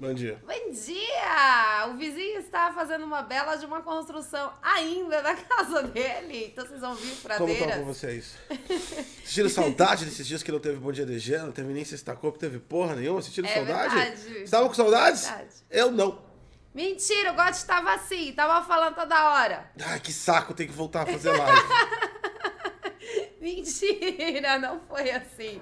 Bom dia. Bom dia! O vizinho está fazendo uma bela de uma construção ainda na casa dele. Então vocês vão vir Como fradeiras. estão com vocês? Sentiram saudade desses dias que não teve Bom Dia DG, não teve nem Sexta Copa, teve porra nenhuma? Sentiram É saudade? verdade. Estavam com saudades? Verdade. Eu não. Mentira, o God estava assim, tava falando toda hora. Ai, que saco, tem que voltar a fazer live. Mentira, não foi assim.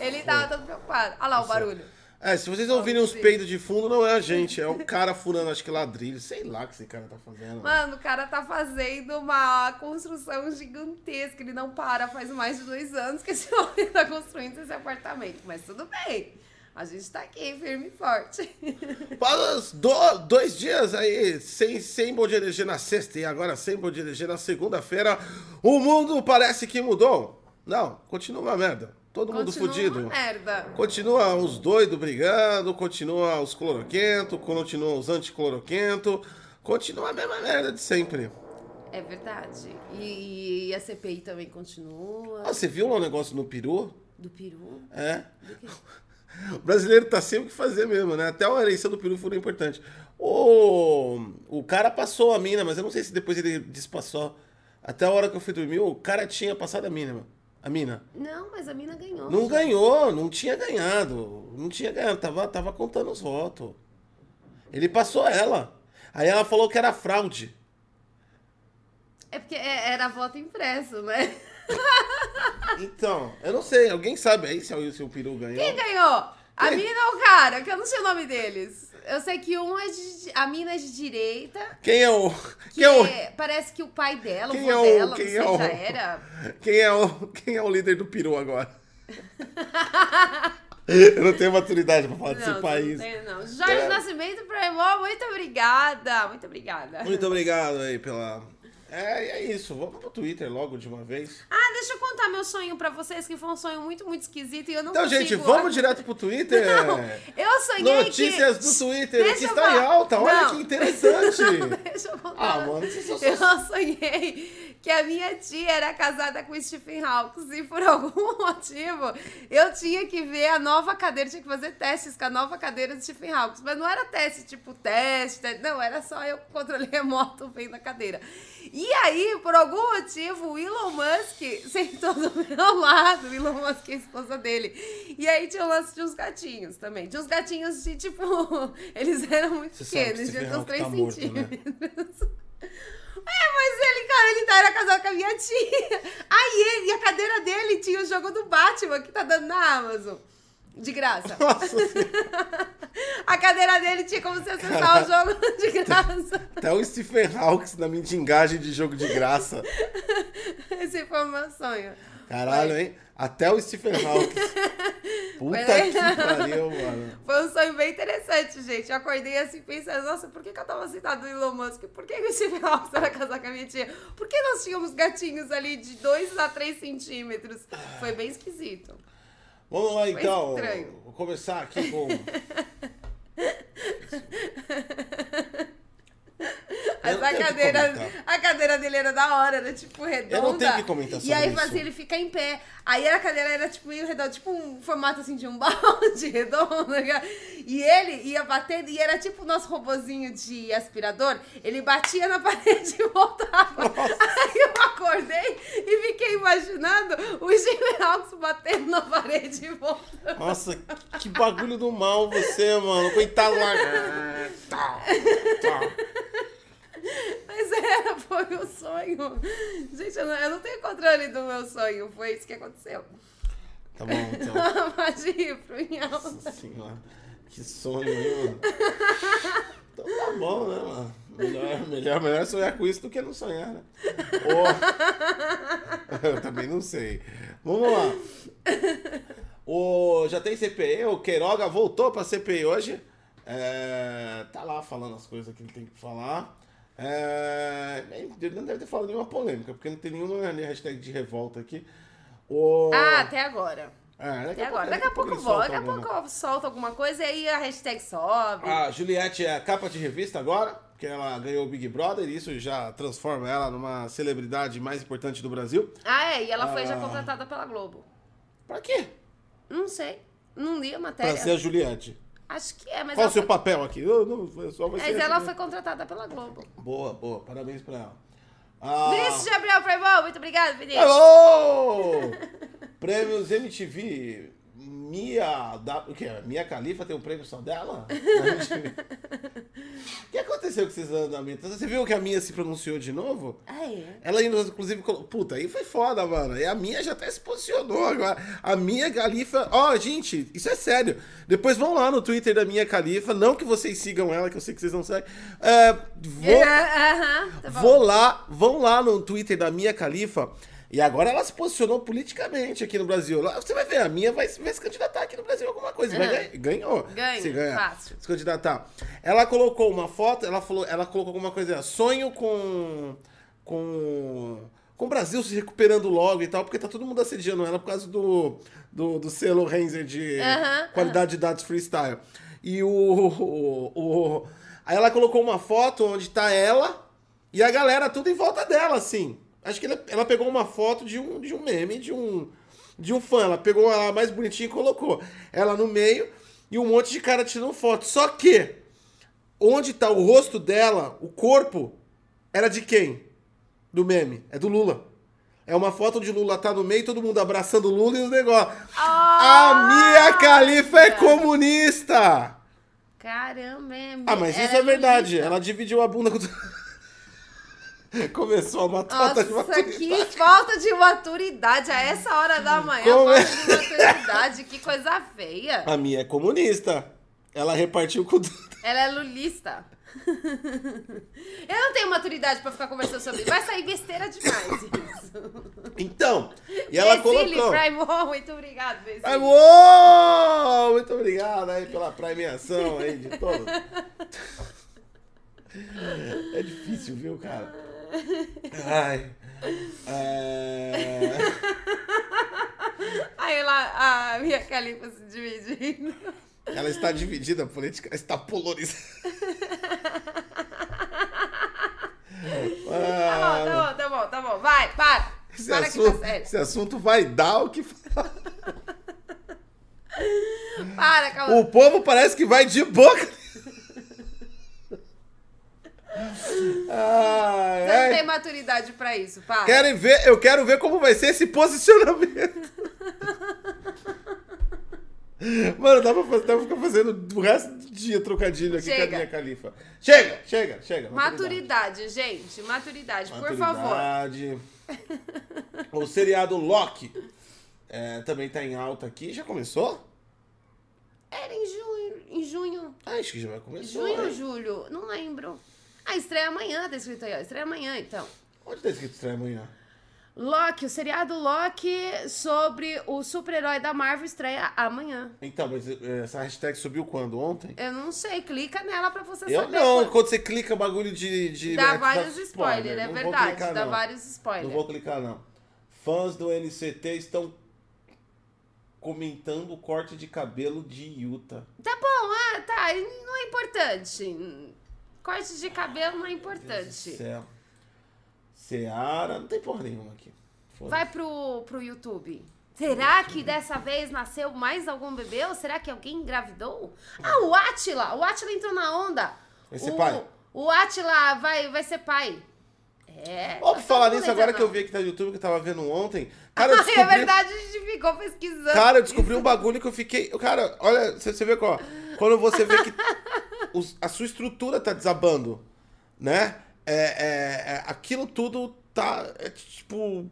Ele tava todo preocupado. Olha lá o barulho. É, se vocês ouvirem uns peidos de fundo, não é a gente, é o cara furando, acho que ladrilho, sei lá o que esse cara tá fazendo. Mano, o cara tá fazendo uma construção gigantesca. Ele não para faz mais de dois anos que esse homem tá construindo esse apartamento. Mas tudo bem. A gente tá aqui, firme e forte. Para os do- dois dias aí, sem, sem Bom Dia DG na sexta e agora sem Bom Dia DG na segunda-feira, o mundo parece que mudou. Não, continua uma merda. Todo mundo fudido. uma merda. Continua os doidos brigando, continua os cloroquentos, continua os anticloroquentos, continua a mesma merda de sempre. É verdade. E, e a CPI também continua. Ah, você viu lá o negócio no peru? Do peru. É. O brasileiro tá sem o que fazer mesmo, né? Até a eleição do peru foi importante. O, o cara passou a mina, mas eu não sei se depois ele despassou. Até a hora que eu fui dormir, o cara tinha passado a mina. A mina. Não, mas a mina ganhou. Não já. ganhou, não tinha ganhado. Não tinha ganhado, tava, tava contando os votos. Ele passou ela. Aí ela falou que era fraude. É porque é- era voto impresso, né? Então, eu não sei, alguém sabe aí se, o- se o peru ganhou? Quem ganhou? A mina ou o cara? Que eu não sei o nome deles. Eu sei que um é de. A mina é de direita. Quem é o. Que Quem é o. parece que o pai dela, Quem o é vô o- dela, não quem sei, é o- já era. Quem é o, quem é o líder do peru agora? Eu não tenho maturidade pra falar Não, desse não país. tem, não. Jorge É. Nascimento Premó, muito obrigada. Muito obrigada. Muito obrigado aí pela. É, é isso. Vamos pro Twitter logo de uma vez. Ah, deixa eu contar meu sonho pra vocês, que foi um sonho muito, muito esquisito e eu não Então, consigo... gente, vamos direto pro Twitter. Não, eu sonhei Notícias que... do Twitter, Deixa que está em falar. alta. Olha Não. que interessante. Deixa eu contar. Ah, mano, vocês são Eu só... sonhei que a minha tia era casada com o Stephen Hawking e por algum motivo eu tinha que ver a nova cadeira, tinha que fazer testes com a nova cadeira do Stephen Hawking. Mas não era teste tipo teste, teste, não, era só eu controle remoto vendo a cadeira. E aí, por algum motivo, o Elon Musk sentou do meu lado, o Elon Musk é a esposa dele. E aí tinha o lance de uns gatinhos também. Tinha uns gatinhos de tipo. Eles eram muito Você pequenos, ter uns Hawking 3 tá morto, né? centímetros. É, mas ele, cara, ele tá- era casado com a minha tia. Aí ele, e a cadeira dele tinha o jogo do Batman que tá dando na Amazon. De graça. Nossa. A cadeira dele tinha como você acessar o jogo de graça. Até o Stephen Hawking na mendigagem de jogo de graça. Esse foi o meu sonho. Caralho, hein? Até o Stephen Hawking. Puta Foi- que pariu, mano. Foi um sonho bem interessante, gente. Eu acordei assim pensando, nossa, por que, que eu tava sentado no Elon Musk? Por que, que o Steve Jobs era casar com a minha tia? Por que nós tínhamos gatinhos ali de 2 a 3 centímetros? Foi bem esquisito. Vamos lá então. Vou começar aqui com. Mas a cadeira, a cadeira dele era da hora, era tipo redonda. Eu não tenho que comentar E sobre aí isso. fazia ele ficar em pé. Aí a cadeira era tipo meio redonda, tipo um formato assim de um balde redondo. né? E ele ia batendo, e era tipo o nosso robozinho de aspirador. Ele batia na parede e voltava. Aí eu acordei e fiquei imaginando o Hawks batendo na parede e voltando. Nossa, que bagulho do mal você, mano. Coitado lá. Tá, tá. Mas era, foi o sonho. Gente, eu não, eu não tenho controle do meu sonho. Foi isso que aconteceu. Tá bom, então. Magia pro em alta. Nossa senhora. Que sonho, hein, mano? Então tá bom, né, mano? Melhor, melhor, melhor sonhar com isso do que não sonhar, né? Eu também não sei. Vamos lá. O, já tem CPI, o Queiroga voltou pra CPI hoje. É, tá lá falando as coisas que ele tem que falar. É, não deve ter falado nenhuma polêmica, porque não tem nenhuma hashtag de revolta aqui. O, Ah, até agora. é, daqui Até agora. Daqui a pouco solta Daqui a alguma. pouco eu solto alguma coisa e aí a hashtag sobe. A Juliette é capa de revista agora, porque ela ganhou o Big Brother e isso já transforma ela numa celebridade mais importante do Brasil. Ah, é. E ela foi já Ah. contratada pela Globo. Pra quê? Não sei. Não li a Pra matéria. ser a Juliette. Acho que é, mas Qual o seu foi- papel aqui? Eu não, só vai Mas ser ela foi contratada pela Globo. Boa, boa. Parabéns pra ela. Ah, Vinícius Gabriel Playboy, muito obrigado, Vinícius. Alô! Prêmios MTV. Mia. Da, o quê? Mia Khalifa tem um prêmio só dela? O que aconteceu com esses andamentos? Você viu que a Mia se pronunciou de novo? Ah, é? Ela inclusive, colo- puta, aí foi foda, mano. E a minha já até se posicionou agora. A minha Califa. Ó, gente, isso é sério. Depois vão lá no Twitter da minha Califa. Não que vocês sigam ela, que eu sei que vocês não seguem. É, vou, Aham, tá bom. vou lá, vão lá no Twitter da minha Califa. E agora ela se posicionou politicamente aqui no Brasil. Você vai ver, a minha vai, vai se candidatar aqui no Brasil alguma coisa. Vai Aham. ganhar- ganhou. Ganha, Se ganhar. fácil. Se candidatar. Ela colocou uma foto, ela falou, ela colocou alguma coisa, sonho com com com o Brasil se recuperando logo e tal, porque tá todo mundo assediando ela por causa do do, do selo Renzer de Aham, qualidade de dados freestyle. E o, o, o- aí ela colocou uma foto onde tá ela e a galera tudo em volta dela assim. Acho que ela, ela pegou uma foto de um de um meme, de um de um fã. Ela pegou ela mais bonitinha e colocou ela no meio e um monte de cara tirando foto. Só que onde tá o rosto dela, o corpo, era de quem? Do meme. É do Lula. É uma foto de Lula tá no meio, todo mundo abraçando o Lula e os negócios. Ah! A Mia Khalifa é comunista! Caramba, é Ah, mas isso é verdade. lulista. Ela dividiu a bunda com. Começou a matar de Nossa, maturidade. que falta de maturidade a essa hora da manhã. Como é? Falta de maturidade, que coisa feia. A Mia é comunista. Ela repartiu com. Ela é lulista. Eu não tenho maturidade pra ficar conversando sobre isso. Vai sair besteira demais isso. Então, e ela Cecily colocou. Prime, oh, muito obrigado. Ai, uou! Muito obrigado aí pela premiação aí de todos. É difícil, viu, cara? Ai. É... Aí lá, a minha califa se dividindo. Ela está dividida, a política está polarizada. Tá bom, tá bom, tá bom, tá bom. Vai, para. Esse para assunto, tá esse assunto vai dar o que falar. Para, calma. O povo parece que vai de boca. Ai, Você não ai. tem maturidade pra isso, para. Querem ver? Eu quero ver como vai ser esse posicionamento. Mano, dá pra, fazer, dá pra ficar fazendo o resto do dia trocadilho aqui com a Chega. minha califa. Chega, chega, chega. Maturidade, gente, maturidade, por favor. Maturidade. O seriado Loki é, também tá em alta aqui. Já começou? Era em junho, em junho. Ah, acho que já vai começar. Junho ou hein? julho? Não lembro. Ah, estreia amanhã, tá escrito aí, ó. Estreia amanhã, então. Onde tá escrito estreia amanhã? Loki, o seriado Loki sobre o super-herói da Marvel estreia amanhã. Então, mas eh, essa hashtag subiu quando? Ontem? Eu não sei, clica nela pra você Eu saber. não, quando- quando você clica bagulho de. de Dá é, vários dá spoilers, é Não verdade. clicar, dá não. vários spoilers. Não vou clicar, não. Fãs do NCT estão comentando o corte de cabelo de Yuta. Tá bom, ah, tá. Não é importante. Corte de cabelo não é importante. Seara, não tem porra nenhuma aqui. Vai pro, pro YouTube. Será que dessa vez nasceu mais algum bebê? Ou será que alguém engravidou? Ah, o Atila! O Atila entrou na onda. Vai ser o, pai. O Atila vai, vai ser pai. É. Ó, pra falar nisso, agora que eu vi aqui no YouTube, que eu tava vendo ontem. Cara, eu onda. descobri, É verdade, a gente ficou pesquisando. cara, eu descobri um bagulho que eu fiquei. Cara, olha, você, você vê qual. Quando você vê que os- a sua estrutura tá desabando, né? É, é, é, aquilo tudo tá. é, tipo.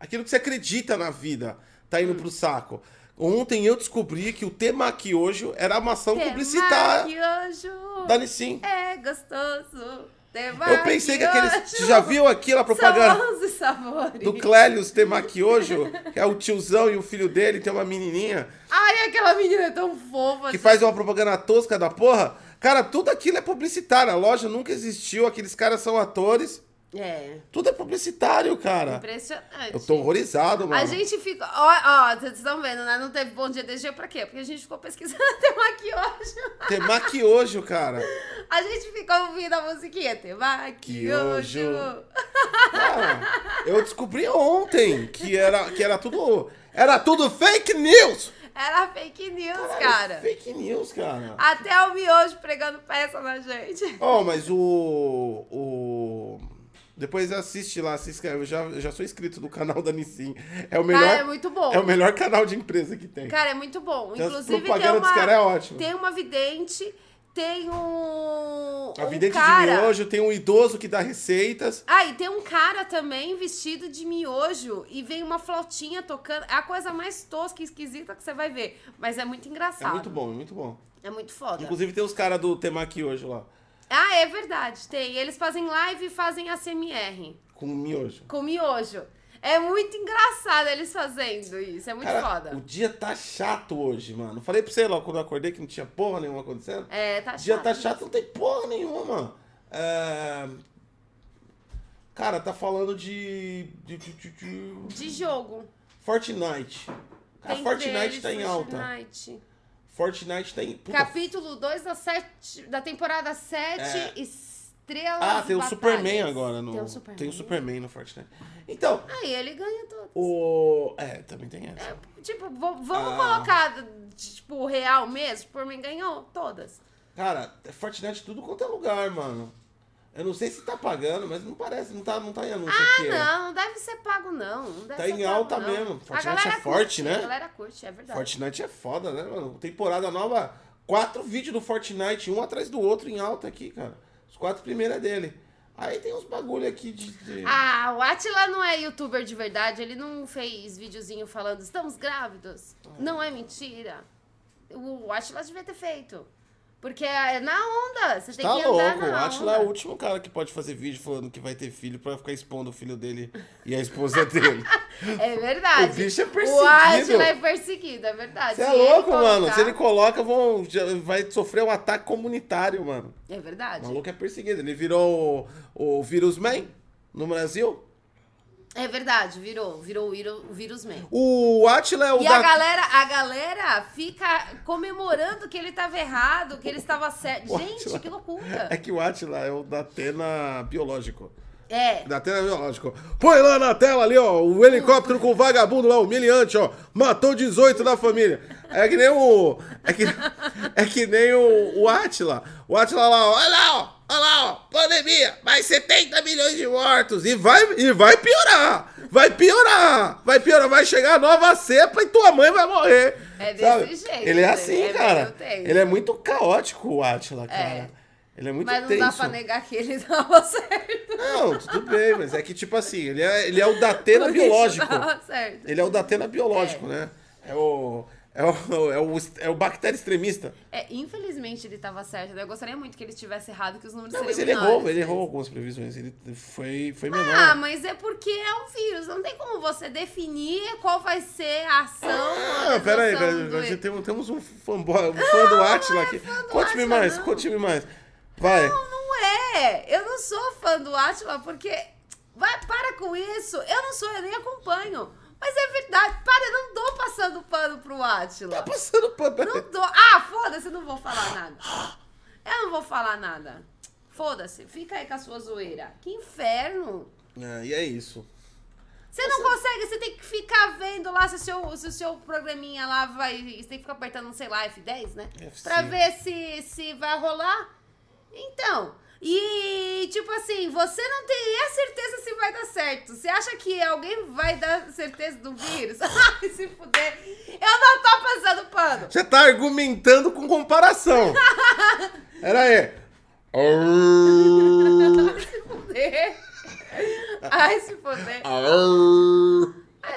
Aquilo que você acredita na vida tá indo pro saco. Ontem eu descobri que o Temakiojo era uma ação publicitária Maquiojo da Nissin. É gostoso. Eu pensei que aqueles. Você já viu aquela propaganda? São 11 sabores. do Clélios Temakiojo, que é o tiozão e o filho dele, tem uma menininha, Ai, aquela menina é tão fofa. que faz uma propaganda tosca da porra. Cara, tudo aquilo é publicitário. A loja nunca existiu, aqueles caras são atores. É, Tudo é publicitário, cara. impressionante. Eu tô horrorizado, mano. A gente fica. Ó, ó, vocês estão vendo, né? Não teve bom dia DG pra quê? Porque a gente ficou pesquisando Temakiojo. Temakiojo, cara. A gente ficou ouvindo a musiquinha. Temakiojo. Cara, eu descobri ontem que era, que era tudo. Era tudo fake news! Era fake news, Caralho, cara. Fake news, cara. Até o miojo pregando peça na gente. Oh, mas o. o... Depois assiste lá, se inscreve. Eu já, eu já sou inscrito do canal da Nissin. É o melhor. Cara, é muito bom. É o melhor canal de empresa que tem. Cara, é muito bom. Tem Inclusive, tem propaganda dos uma, caras é ótimo. tem uma vidente, tem um. A um vidente cara... de miojo tem um idoso que dá receitas. Ah, e tem um cara também vestido de miojo e vem uma flautinha tocando. É a coisa mais tosca e esquisita que você vai ver. Mas é muito É engraçado. muito bom, é muito bom. É muito foda. Inclusive tem os caras do Temaki hoje lá, Ah, é verdade, tem. Eles fazem live e fazem ASMR com miojo. com miojo. É muito engraçado eles fazendo isso. É muito Cara, foda. o dia tá chato hoje, mano. Falei pra você lá quando eu acordei que não tinha porra nenhuma acontecendo. É, tá O dia chato. tá chato, não tem porra nenhuma. É... Cara, tá falando de. de, de, de- de- jogo. Fortnite. Tem Fortnite deles, tá em alta. Fortnite. Fortnite tá em. Puta, Capítulo 2 da, sete, da temporada 7, É. Estrelas Ah, tem o Batalhas. Superman agora. No... Tem o Superman. Tem o Superman no Fortnite. Então, Aí ele ganha todos. o. É, também tem essa. É, tipo, vamos Ah. colocar, tipo, real mesmo? Superman ganhou todas. Cara, é Fortnite tudo quanto é lugar, mano. Eu não sei se tá pagando, mas não parece, não tá, não tá em anúncio Ah, aqui. é. não, não deve ser pago, não. não Tá em alta não. mesmo. Fortnite é forte, curte, né? A galera curte, é verdade. Fortnite é foda, né, mano? Temporada nova, quatro vídeos do Fortnite, um atrás do outro em alta aqui, cara. Os quatro primeiros é dele. Aí tem uns bagulho aqui de. de- Ah, o Atila não é youtuber de verdade. Ele não fez videozinho falando estamos grávidos. Não é mentira. O Atila devia ter feito. Porque é na onda. Você tem Tá que andar louco, o na Atila é onda. o último cara que pode fazer vídeo falando que vai ter filho pra ficar expondo o filho dele e a esposa dele. É verdade. O bicho é O perseguido. Atila é perseguido, é verdade. Você é louco, mano. colocar- Se ele coloca, vão, vai sofrer um ataque comunitário, mano. É O verdade. maluco é perseguido. Ele virou o, o Vírus Man no Brasil. É verdade, virou. Virou o vírus, o vírus man. O Atila é o E da... a galera, a galera fica comemorando que ele tava errado, que ele estava certo. Gente, Átila- que loucura. É que o Atila é o da Atena biológico. É. Da Atena biológico. Põe lá na tela ali, ó, o helicóptero com o vagabundo lá, humilhante, ó. Matou 18 da família. É que nem o... É que, é que nem o, o Atila. O Atila lá, ó, olha lá, ó. Olha lá, ó, pandemia, mais 70 milhões de mortos. E vai, e vai piorar. Vai piorar. Vai piorar. Vai chegar a nova cepa e tua mãe vai morrer. É desse sabe? jeito, Ele é assim, É cara. Ele é muito caótico, o Atila, cara. É. Ele é muito Mas não tenso. dá pra negar que ele tava certo. Não, tudo bem, mas é que, tipo assim, ele é, ele é o Datena biológico. Ele é o Datena biológico, né? É o. É o, é o, é o bactéria extremista. É, infelizmente ele tava certo. né? Eu gostaria muito que ele tivesse errado, que os números Não, mas seriam ele errou, menores, ele mas- errou algumas previsões. Ele foi, foi menor. Ah, mas é porque é um vírus. Não tem como você definir qual vai ser a ação. Ah, a pera aí, resolução velho, do- gente tem, temos um fanboy, um fã do Atila aqui. fã do Conte-me mais, conte-me mais. Vai. Não, não é. Eu não sou fã do Atila porque. Vai, para com isso. Eu não sou, eu nem acompanho. Mas é verdade. Para, eu não tô passando pano pro Tá Atila. passando pano. Não tô. Ah, foda-se, eu não vou falar nada. Eu não vou falar nada. Foda-se, fica aí com a sua zoeira. Que inferno. É, e é isso. Você não consegue, você tem que ficar vendo lá se o seu, se o seu programinha lá vai. Você tem que ficar apertando, sei lá, F10, né? F5. Pra ver se, se vai rolar. Então. E, tipo assim, você não tem a certeza se vai dar certo. Você acha que alguém vai dar certeza do vírus? Ai, se fuder. Eu não tô passando pano. Você tá argumentando com comparação. Pera aí. Ai, se fuder. Ai, se fuder.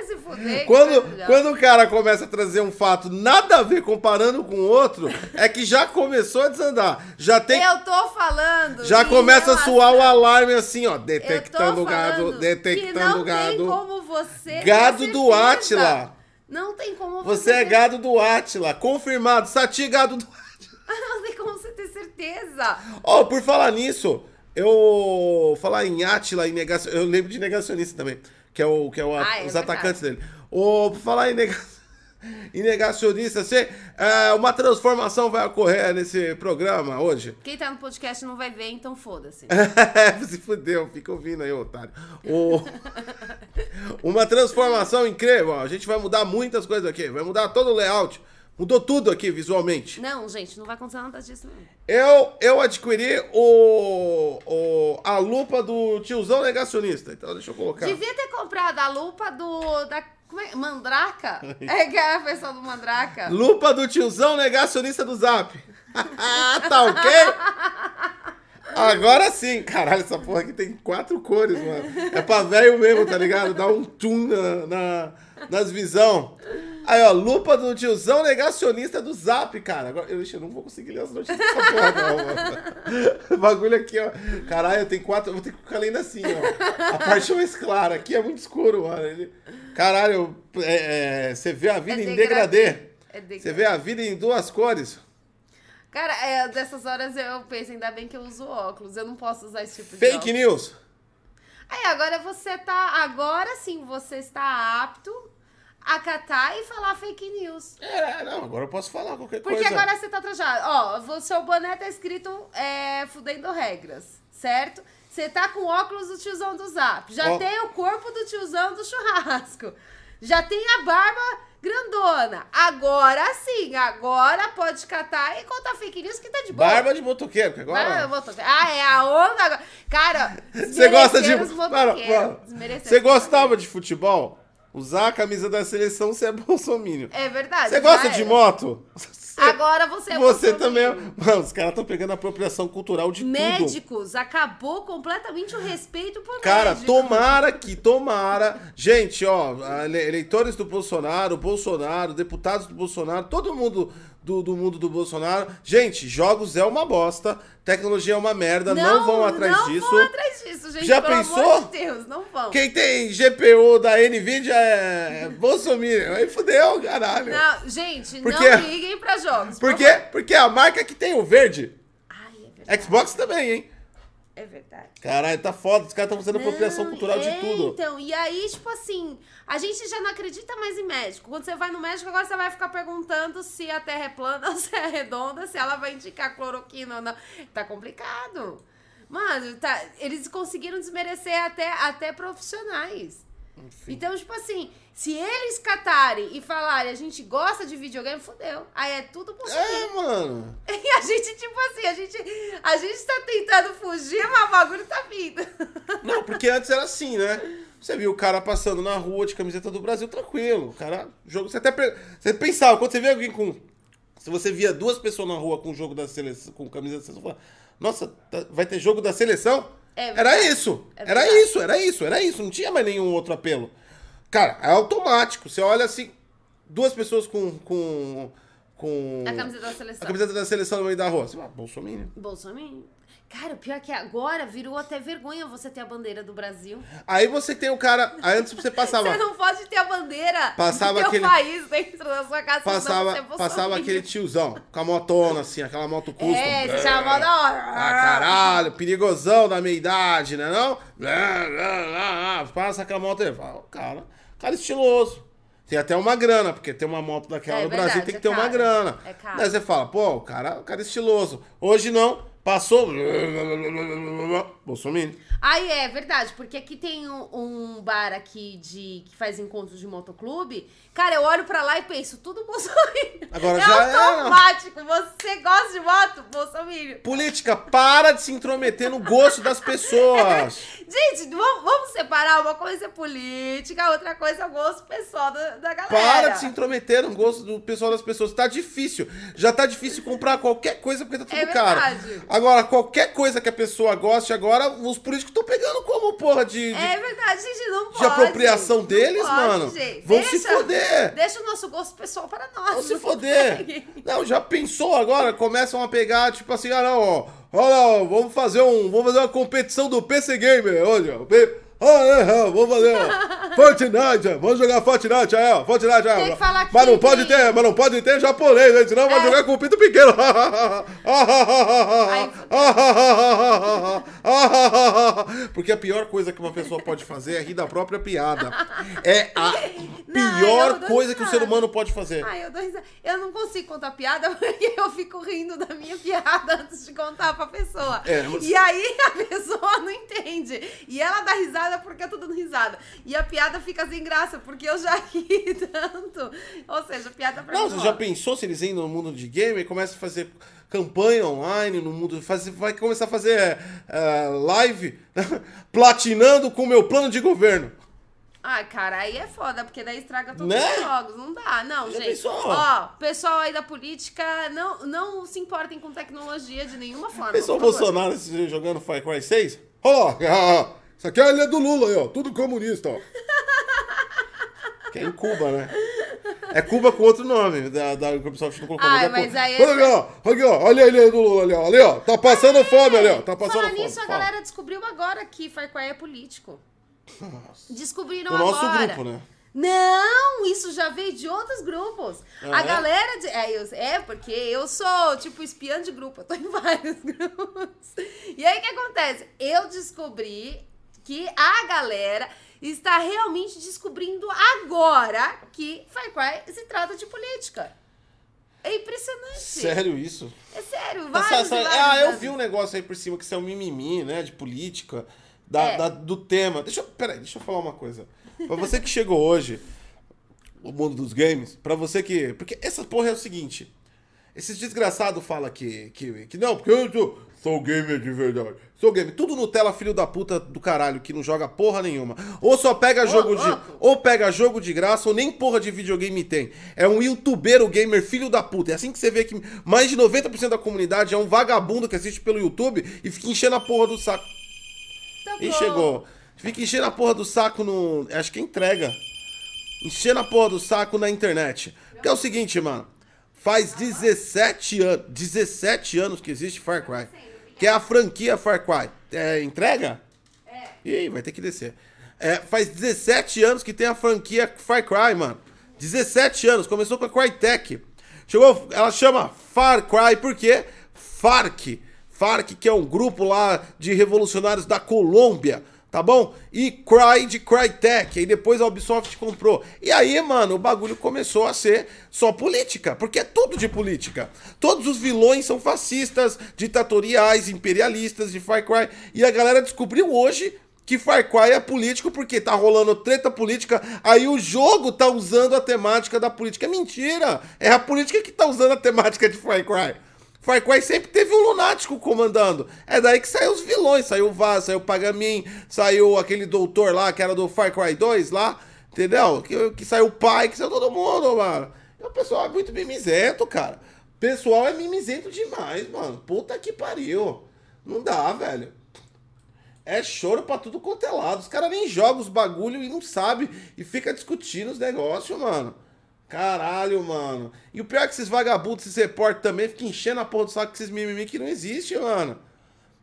Se fuder. Quando, quando o cara começa a trazer um fato nada a ver comparando com outro, é que já começou a desandar. Já tem. Eu tô falando. Já começa a soar o alarme assim, ó. Detectando gado, detectando que não gado. tem como você. Gado do. Átila. Não tem como Você é ter- gado do Átila, confirmado. Sati gado do Átila. Não tem como você ter certeza. Ó, por falar nisso, eu. Falar em Átila e negacionista. Eu lembro de negacionista também. Que é, o, que é o, Ah, é os verdade. atacantes dele. Ô, por falar em negacionista. e negacionista. Você, é, uma transformação vai ocorrer nesse programa hoje. Quem tá no podcast não vai ver, então foda-se. Se fudeu, fica ouvindo aí, otário. Uma transformação incrível. ó. A gente vai mudar muitas coisas aqui. Vai mudar todo o layout. Mudou tudo aqui visualmente. Não, gente, não vai acontecer nada disso, não. Eu, eu adquiri o, o, a lupa do tiozão negacionista. Então deixa eu colocar. Devia ter comprado a lupa do. Da, como é? Mandraca? É que é a versão do Mandraca. Lupa do tiozão negacionista do Zap. tá ok? Agora sim. Caralho, essa porra aqui tem quatro cores, mano. É pra velho mesmo, tá ligado? Dá um tum na, na- nas visão. Aí, ó, lupa do tiozão negacionista do Zap, cara. Agora, eu, eu não vou conseguir ler as notícias dessa porra, não, mano. O bagulho aqui, ó. Caralho, tem quatro. Eu vou ter que ficar lendo assim, ó. A parte mais clara. Aqui é muito escuro, mano. Ele- Caralho, é, é, você vê a vida É em degradê. degradê. É degradê. Você vê a vida em duas cores. Cara, é, dessas horas eu penso, ainda bem que eu uso óculos. Eu não posso usar esse tipo de Fake óculos. news. Aí agora você tá. Agora sim você está apto a catar e falar fake news. É, não, agora eu posso falar qualquer Porque coisa. agora você tá trajado. Ó, o seu boné tá escrito é, fudendo regras, certo? Você tá com óculos do tiozão do zap. Já Ó. tem o corpo do tiozão do churrasco. Já tem a barba grandona. Agora sim, agora pode catar e contar fake news que tá de boa. Barba de motoqueiro, que agora... Ah, eu vou tocar. Ah, é a onda agora. Cara, Você gosta de. Você os gostava de futebol? Usar a camisa da seleção, você é bolsominion. É verdade. Você gosta de moto? Agora você é Você também. é- Mano, os caras estão pegando apropriação cultural de tudo. Médicos, acabou completamente o respeito por Cara, médicos. tomara que, tomara. Gente, ó, a ele- eleitores do Bolsonaro, Bolsonaro, deputados do Bolsonaro, todo mundo do, do mundo do Bolsonaro. Gente, jogos é uma bosta, tecnologia é uma merda, não, vão atrás não disso. vão atrás disso, gente. Já pensou? de Deus, não vão. Quem tem GPU da Nvidia é Bolsonaro. Aí fudeu, caralho. Não, gente, Por não liguem pra jogos. Por por quê? Porque a marca que tem o verde. Ai, é. Xbox também, hein? É verdade. Caralho, tá foda. Os caras estão fazendo apropriação cultural de é, tudo. Então, e aí, tipo assim, a gente já não acredita mais em médico. Quando você vai no médico, agora você vai ficar perguntando se a terra é plana ou se é redonda, se ela vai indicar cloroquina ou não. Tá complicado. Mano, tá, eles conseguiram desmerecer até, até profissionais. Então, tipo assim, se eles catarem e falarem a gente gosta de videogame, fodeu. Aí é tudo possível. É, mano. E a gente, tipo assim, a gente, a gente tá tentando fugir, mas o bagulho tá vindo. Não, porque antes era assim, né? Você viu o cara passando na rua de camiseta do Brasil tranquilo. O cara, jogo. Você até você pensava, quando você vê alguém com. Se você via duas pessoas na rua com jogo da seleção, com camiseta da seleção, você fala, nossa, tá- vai ter jogo da seleção? É era isso. É era isso, era isso, era isso. Não tinha mais nenhum outro apelo. Cara, é automático. Você olha assim, duas pessoas com. com. com. A camiseta da seleção. a camiseta da seleção no meio da rua. Você fala, Bolsonaro. Bolsonaro. Cara, o pior é que agora virou até vergonha você ter a bandeira do Brasil. Aí você tem o cara. Aí antes você passava. Você não pode ter a bandeira Passava do teu aquele- país dentro da sua casa. senão você é Passava, passava aquele tiozão com a motona, assim, aquela moto custom. É, você chama mó da hora. Ah, caralho, perigosão da meia idade, né não? Passa com a moto aí. Fala, Cara, cara estiloso. Tem até uma grana, porque ter uma moto daquela É no Brasil verdade, tem que é ter uma caro. grana. É caro. Daí você fala, pô, o cara, o cara é estiloso. Hoje não, passou. Bolsonaro. Aí é verdade, porque aqui tem um, um bar aqui de que faz encontros de motoclube. Cara, eu olho pra lá e penso, tudo Bolsonaro. Agora é já é. automático. Você gosta de moto? Bolsonaro. Política, para de se intrometer no gosto das pessoas. Gente, vamos, vamos separar uma coisa é política, outra coisa é o gosto pessoal da, da galera. Para de se intrometer no gosto do pessoal das pessoas. Tá difícil. Já tá difícil comprar qualquer coisa porque tá tudo É caro. Agora, qualquer coisa que a pessoa goste, agora os políticos estão pegando como porra de, de, É verdade, gente, não pode. de apropriação deles, pode, mano. gente. Vão Deixa- se foder. Deixa o nosso gosto pessoal para nós. Vão se foder. Não, já pensou agora? Começam a pegar, tipo assim, ah não, ó. Olha, ó, vamos fazer um. Vamos fazer uma competição do PC Gamer hoje, ó. Ah, é, é, vamos fazer, ó. Fortnite, ó, vamos jogar Fortnite aí, ó. Fortnite aí. Tem ó. que falar Mas não pode tem- ter, mas não pode ter japonês, né? Senão vai É. jogar com o pinto pequeno. Porque a pior coisa que uma pessoa pode fazer é rir da própria piada. É a pior dou coisa que o ser humano pode fazer. Ai, eu. Eu não consigo contar piada porque eu fico rindo da minha piada antes de contar pra pessoa. É, mas- E aí a pessoa não entende. E ela dá risada porque eu tô dando risada. E a piada fica sem graça porque eu já ri tanto. Ou seja, a piada pra Não, você já pensou se eles entram no mundo de game e começam a fazer campanha online no mundo, fazer, vai começar a fazer eh, live platinando com o meu plano de governo. Ai, cara, aí é foda, porque daí estraga todos Né? os jogos. Não dá, não, Já gente. pensou? Ó, pessoal aí da política, não, não se importem com tecnologia de nenhuma forma. Favor. Bolsonaro jogando Far Cry 6? Olha lá, ah, isso aqui é a ilha do Lula aí, ó, tudo comunista, ó. Que é em Cuba, né? É Cuba com outro nome, da, da que o não colocou. Ai, é mas aí Olha ó, ó, olha a ilha do Lula ali, ó, ali, ó, tá passando fome ali, ó, tá passando fome. nisso, a Fala. galera descobriu agora que Far Cry é político. Descobriram O nosso agora. grupo, né? Não, isso já veio de outros grupos. Ah, a é? galera de. É, eu- é, porque eu sou, tipo, espiã de grupo. Eu tô em vários grupos. E aí o que acontece? Eu descobri que a galera está realmente descobrindo agora que Far Cry se trata de política. É impressionante. Sério isso? É sério, Tá, vários, sa- e sa- vários, ah, eu vi um negócio aí por cima que isso é um mimimi, né? De política, da, É. da- do tema. Deixa eu. Peraí, deixa eu falar uma coisa. Pra você que chegou hoje, o mundo dos games, pra você que. Porque essa porra é o seguinte. Esses desgraçados falam que, que, que não, porque eu sou, gamer de verdade. Sou gamer. Tudo Nutella, filho da puta do caralho, que não joga porra nenhuma. Ou só pega jogo de. louco. Ou pega jogo de graça, ou nem porra de videogame tem. É um youtubeiro gamer filho da puta. É assim que você vê que mais de 90% da comunidade é um vagabundo que assiste pelo YouTube e fica enchendo a porra do saco. Tá E chegou. Fica enchendo a porra do saco no. Acho que entrega. Enchendo a porra do saco na internet. Porque é o seguinte, mano. Faz 17 anos. 17 anos que existe Far Cry. Que é a franquia Far Cry. É, entrega? É. Ih, vai ter que descer. É, faz 17 anos que tem a franquia Far Cry, mano. 17 anos. Começou com a Crytek. Chegou, ela chama Far Cry por quê? FARC. FARC, que é um grupo lá de revolucionários da Colômbia, tá bom? E Cry de Crytek. E depois a Ubisoft comprou. E aí, mano, o bagulho começou a ser só política. Porque é tudo de política. Todos os vilões são fascistas, ditatoriais, imperialistas de Far Cry. E a galera descobriu hoje que Far Cry é político porque tá rolando treta política, aí o jogo tá usando a temática da política. É mentira! É a política que tá usando a temática de Far Cry. Far Cry sempre teve um lunático comandando. É daí que saiu os vilões. Saiu o Vaz, saiu o Pagamin, saiu aquele doutor lá, que era do Far Cry 2 lá, entendeu? Que, que saiu o pai, que saiu todo mundo, mano. E o pessoal é muito mimizento, cara. O pessoal é mimizento demais, mano. Puta que pariu. Não dá, velho. É choro pra tudo quanto é lado. Os caras nem jogam os bagulho e não sabe e fica discutindo os negócios, mano. Caralho, mano. E o pior é que esses vagabundos, esses repórteres também, ficam enchendo a porra do saco com esses mimimi que não existe, mano.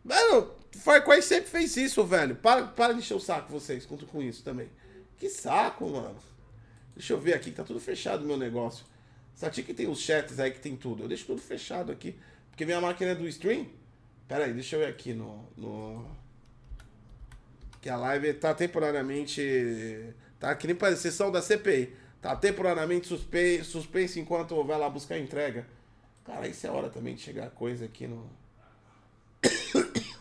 Mano, Far Cry sempre fez isso, velho. Para, para de encher o saco vocês conto com isso também. Que saco, mano. Deixa eu ver aqui, que tá tudo fechado meu negócio. Sati que tem os chats aí que tem tudo. Eu deixo tudo fechado aqui. Porque minha máquina é do stream. Pera aí, deixa eu ver aqui no. no... Que a live tá temporariamente. Tá que nem para sessão da CPI. Tá temporariamente suspe... suspenso enquanto vai lá buscar a entrega. Cara, isso é hora também de chegar coisa aqui no.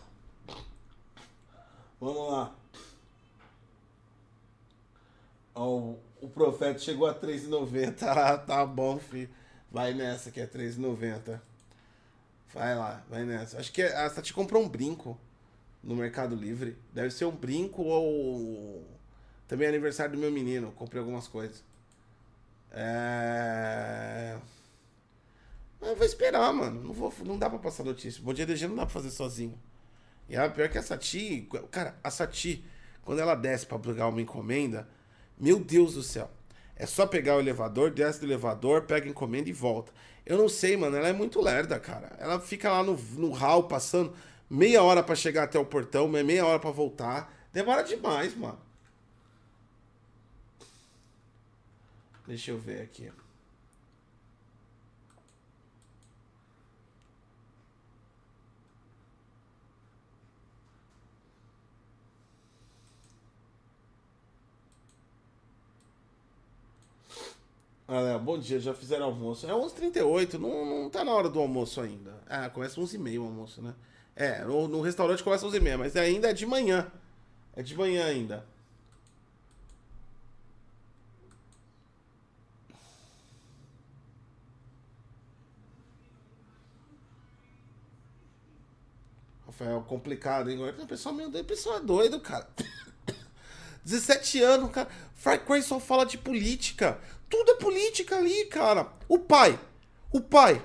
Vamos lá. Ó, o, Profeta chegou a 3,90. Ah, tá bom, filho. Vai nessa que é 3,90. Vai lá, vai nessa. Acho que a Sati comprou um brinco no Mercado Livre. Deve ser um brinco ou. Também é aniversário do meu menino. Comprei algumas coisas. É. Mas Eu vou esperar, mano. Não, vou, não dá pra passar notícia. Bom dia DG não dá pra fazer sozinho. E a pior que a Sati. Cara, a Sati, quando ela desce pra pegar uma encomenda, meu Deus do céu. É só pegar o elevador, desce do elevador, pega a encomenda e volta. Eu não sei, mano. Ela é muito lerda, cara. Ela fica lá no, no hall passando meia hora pra chegar até o portão, meia hora pra voltar. Demora demais, mano. Deixa eu ver aqui. Ah, Léo, bom dia, já fizeram almoço. É 11h38, não, não tá na hora do almoço ainda. Ah, começa 11h30 o almoço, né? É, no, no restaurante começa 11h30, mas ainda é de manhã. É de manhã ainda. Rafael, complicado, hein? O pessoal, meu Deus, o pessoal é doido, cara. 17 anos, cara. Far Cry só fala de política. Tudo é política ali, cara. O pai. O pai.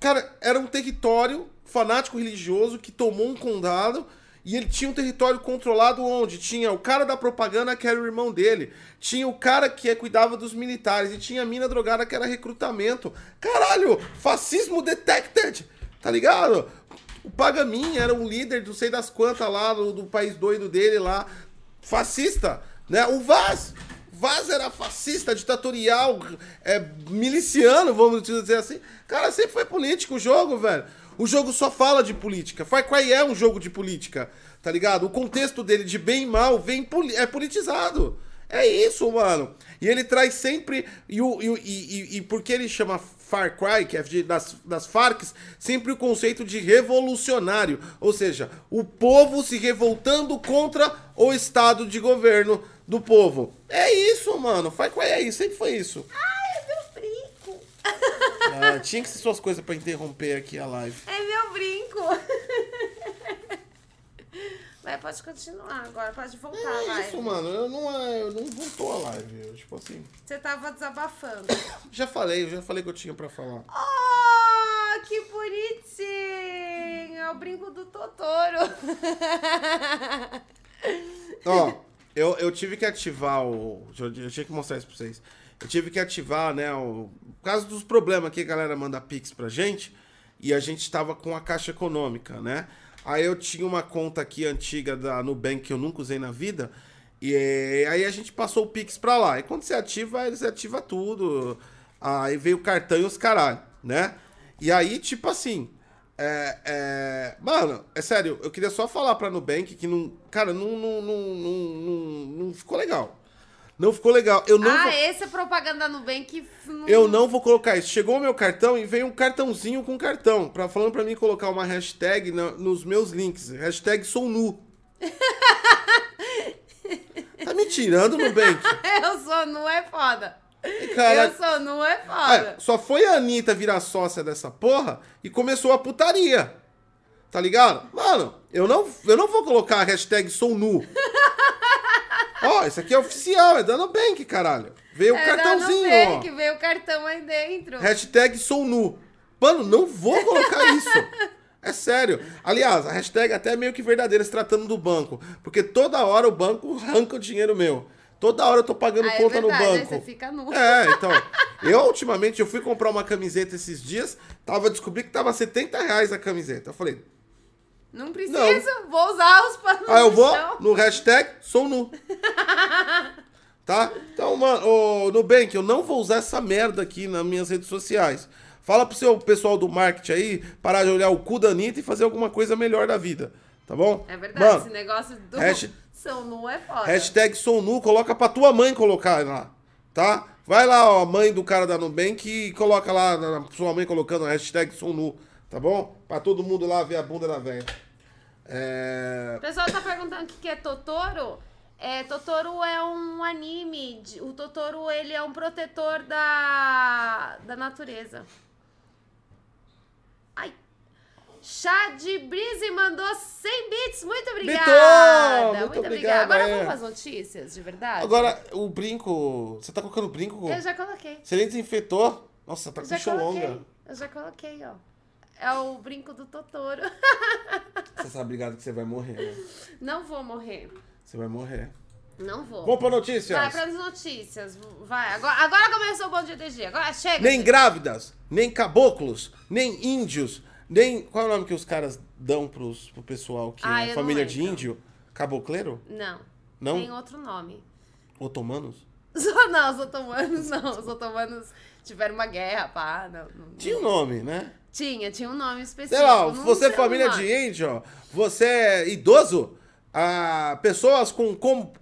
Cara, era um território fanático religioso que tomou um condado e ele tinha um território controlado onde tinha o cara da propaganda que era o irmão dele, tinha o cara que cuidava dos militares e tinha a mina drogada que era recrutamento. Caralho, fascismo detected, tá ligado? O Pagamin era um líder, não sei das quantas lá, do, do país doido dele lá, fascista, né? O Vaz, Vaz era fascista, ditatorial, é, miliciano, vamos dizer assim. Cara, sempre foi político o jogo, velho. O jogo só fala de política. Far Cry é um jogo de política, tá ligado? O contexto dele de bem e mal vem é politizado. É isso, mano. E ele traz sempre. E, o, e, e, e porque ele chama Far Cry, que é de, das, das Farcs, sempre o conceito de revolucionário. Ou seja, o povo se revoltando contra o estado de governo do povo. É isso, mano. Far Cry é isso, sempre foi isso. Ai, é meu brinco. Ah, tinha que ser suas coisas pra interromper aqui a live. É meu brinco. Vai, pode continuar agora, pode voltar, É vai. isso, mano. Eu não, eu não voltou a live. Eu, tipo assim. Você tava desabafando. Já falei, eu já falei que eu tinha pra falar. Oh, que bonitinho! É o brinco do Totoro. Ó, eu, eu tive que ativar o. Eu, eu tinha que mostrar isso pra vocês. Eu tive que ativar, né? O, por causa dos problemas que a galera manda Pix pra gente. E a gente tava com a caixa econômica, né? Aí eu tinha uma conta aqui antiga da Nubank que eu nunca usei na vida. E eh, aí a gente passou o Pix pra lá. E quando você ativa, você ativa tudo. Aí veio o cartão e os caralho, né? E aí, tipo assim. É, é, Mano, é sério, eu queria só falar pra Nubank que não. Cara, não, não, não, não, não ficou legal. Não ficou legal. Eu não, ah, vou, esse é propaganda Nubank. não- eu não vou colocar isso. Chegou o meu cartão e veio um cartãozinho com cartão. Pra, falando pra mim colocar uma hashtag na- nos meus links. Hashtag sou nu. tá me tirando, Nubank? Eu sou nu é foda. Cara, Eu sou nu é foda. É, só foi a Anitta virar sócia dessa porra e começou a putaria. Tá ligado? Mano, eu não, eu não vou colocar a hashtag sou nu. Ó, isso aqui é oficial, é da Nubank, caralho. Veio o É cartãozinho, Nubank, ó. veio o cartão aí dentro. Hashtag sou nu. Mano, não vou colocar isso. É sério. Aliás, a hashtag até é meio que verdadeira se tratando do banco. Porque toda hora o banco arranca o dinheiro meu. Toda hora eu tô pagando Ah, é conta verdade, no aí banco. você fica nu. É, então. Eu, ultimamente, eu fui comprar uma camiseta esses dias, tava, descobri que tava 70 reais a camiseta. Eu falei, Não preciso, vou usar os panos ah, eu vou chão. no hashtag sou nu. Tá? Então, mano, ô, Nubank, eu não vou usar essa merda aqui nas minhas redes sociais. Fala pro seu pessoal do marketing aí parar de olhar o cu da Anitta e fazer alguma coisa melhor da vida. Tá bom? É verdade, Mano, esse negócio do hasht- São nu é foda. Hashtag sou nu, coloca pra tua mãe colocar lá, tá? Vai lá, ó, a mãe do cara da Nubank e coloca lá, na sua mãe colocando a hashtag sou nu, tá bom? Pra todo mundo lá ver a bunda da velha. É... O pessoal tá perguntando o que que é Totoro. É, Totoro é um anime. de- O Totoro, ele é um protetor da, da natureza. Ai. Chá de Brise mandou 100 bits. Muito obrigada. Muito Muito obrigada. Agora é. vamos as notícias, de verdade? Agora, o brinco... Você tá colocando brinco? Eu já coloquei. Você nem desinfetou? Nossa, tá com longa. Eu já coloquei, ó. É o brinco do Totoro. Você sabe, obrigado, que você vai morrer, né? Não vou morrer. Você vai morrer. Não vou. Vamos pra notícias. Vai para as notícias. Vai. Agora, agora começou o bom dia DG. Agora chega. Nem grávidas, nem caboclos, nem índios, nem... Qual é o nome que os caras dão pros, pro pessoal que Ah, é família de índio? Cabocleiro? Não. Não? Tem outro nome. Otomanos? Não, os otomanos não. Os otomanos tiveram uma guerra, pá. Não, não- Tinha um nome, né? Tinha, tinha um nome específico. Sei lá, você é família nome. de índio, você é idoso, ah, pessoas com com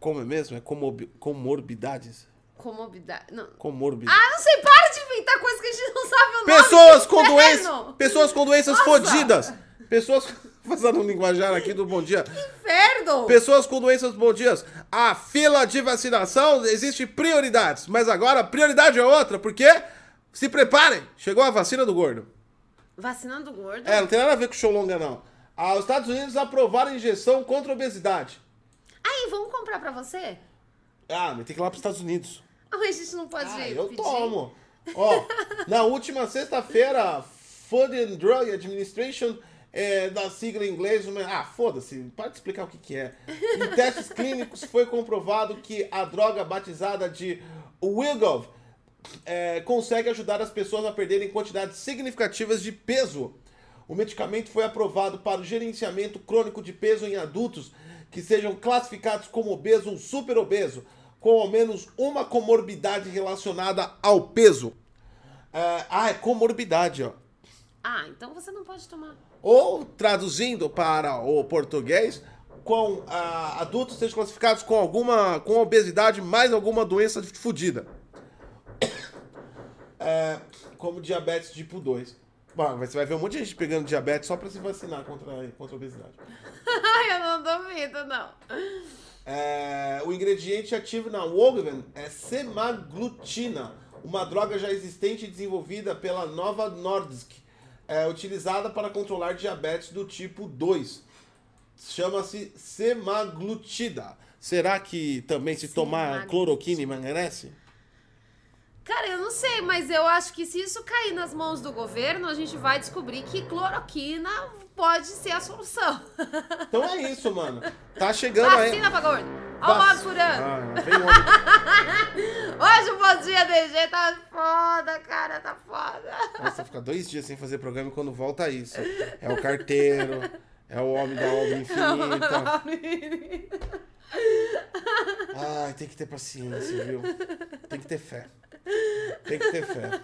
como é mesmo? É comorbi- comorbidades? Comorbidade. Não. Comorbidade. Ah, não sei, para de inventar coisas que a gente não sabe o nome. Pessoas que com doenças. Pessoas com doenças Nossa! fodidas. Pessoas. Fazendo um linguajar aqui do bom dia. Inferno! Pessoas com doenças bom dias. A fila de vacinação existe prioridades, mas agora a prioridade é outra, porque se preparem, chegou a vacina do gordo. Vacinando o gordo? É, não tem nada a ver com show longa não. Ah, os Estados Unidos aprovaram a injeção contra a obesidade. Aí, vamos comprar pra você? Ah, mas tem que ir lá para os Estados Unidos. Ah, a gente não pode Ah, eu pedir? tomo. Ó, na última sexta-feira, Food and Drug Administration, é, da sigla em inglês, uma- ah, foda-se, para de explicar o que, que é. Em testes clínicos foi comprovado que a droga batizada de Wilgov é, consegue ajudar as pessoas a perderem quantidades significativas de peso. O medicamento foi aprovado para o gerenciamento crônico de peso em adultos que sejam classificados como obeso ou superobeso, com ao menos uma comorbidade relacionada ao peso. É, ah, é comorbidade, ó. Ah, então você não pode tomar. Ou, traduzindo para o português, com ah, adultos sejam classificados com alguma com obesidade mais alguma doença fodida. É, como diabetes tipo 2. Bom, você vai ver um monte de gente pegando diabetes só para se vacinar contra, contra a obesidade. Eu não duvido, não. É, o ingrediente ativo na Wolven é semaglutida, uma droga já existente e desenvolvida pela Nova Nordisk, é, utilizada para controlar diabetes do tipo 2. Chama-se semaglutida. Será que também se tomar cloroquina emagrece? Cara, eu não sei, mas eu acho que se isso cair nas mãos do governo, a gente vai descobrir que cloroquina pode ser a solução. Então é isso, mano. Tá chegando aí. Vacina pra gordo. Olha o modo furando. Ah. Hoje o Bom Dia DG tá foda, cara, tá foda. Nossa, fica dois dias sem fazer programa e quando volta isso. É o carteiro, é o homem da obra infinita. Ai, tem que ter paciência, viu? Tem que ter fé. Tem que ter fé.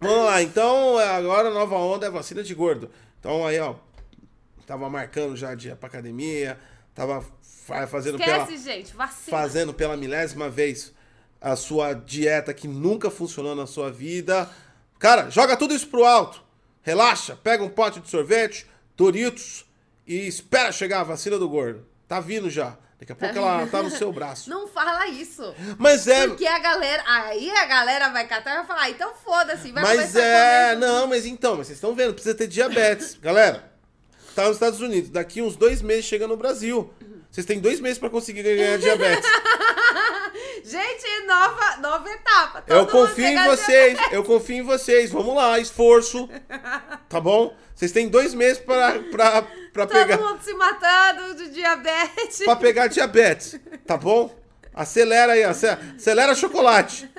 Vamos lá, então agora a nova onda é vacina de gordo. Então aí, ó, tava marcando já dia pra academia, tava fa- fazendo pela, Esquece, gente, vacina. fazendo pela milésima vez a sua dieta que nunca funcionou na sua vida. Cara, joga tudo isso pro alto. Relaxa, pega um pote de sorvete, Doritos e espera chegar a vacina do gordo. Tá vindo já. Daqui a pouco ela tá no seu braço. Não fala isso. Mas é. Porque a galera. Aí a galera vai catar e vai falar, ah, então foda-se, vai Mas é. Não, mas então, mas vocês estão vendo, precisa ter diabetes. Galera, tá nos Estados Unidos. Daqui uns dois meses chega no Brasil. Vocês têm dois meses pra conseguir ganhar diabetes. Gente, nova, nova etapa. Eu Todo mundo confio em vocês, eu confio em vocês. Vamos lá, esforço. Tá bom? Vocês têm dois meses pra, pra, pra, Todo pegar, mundo se matando de diabetes. pra pegar diabetes. Tá bom? Acelera aí, ace- acelera chocolate.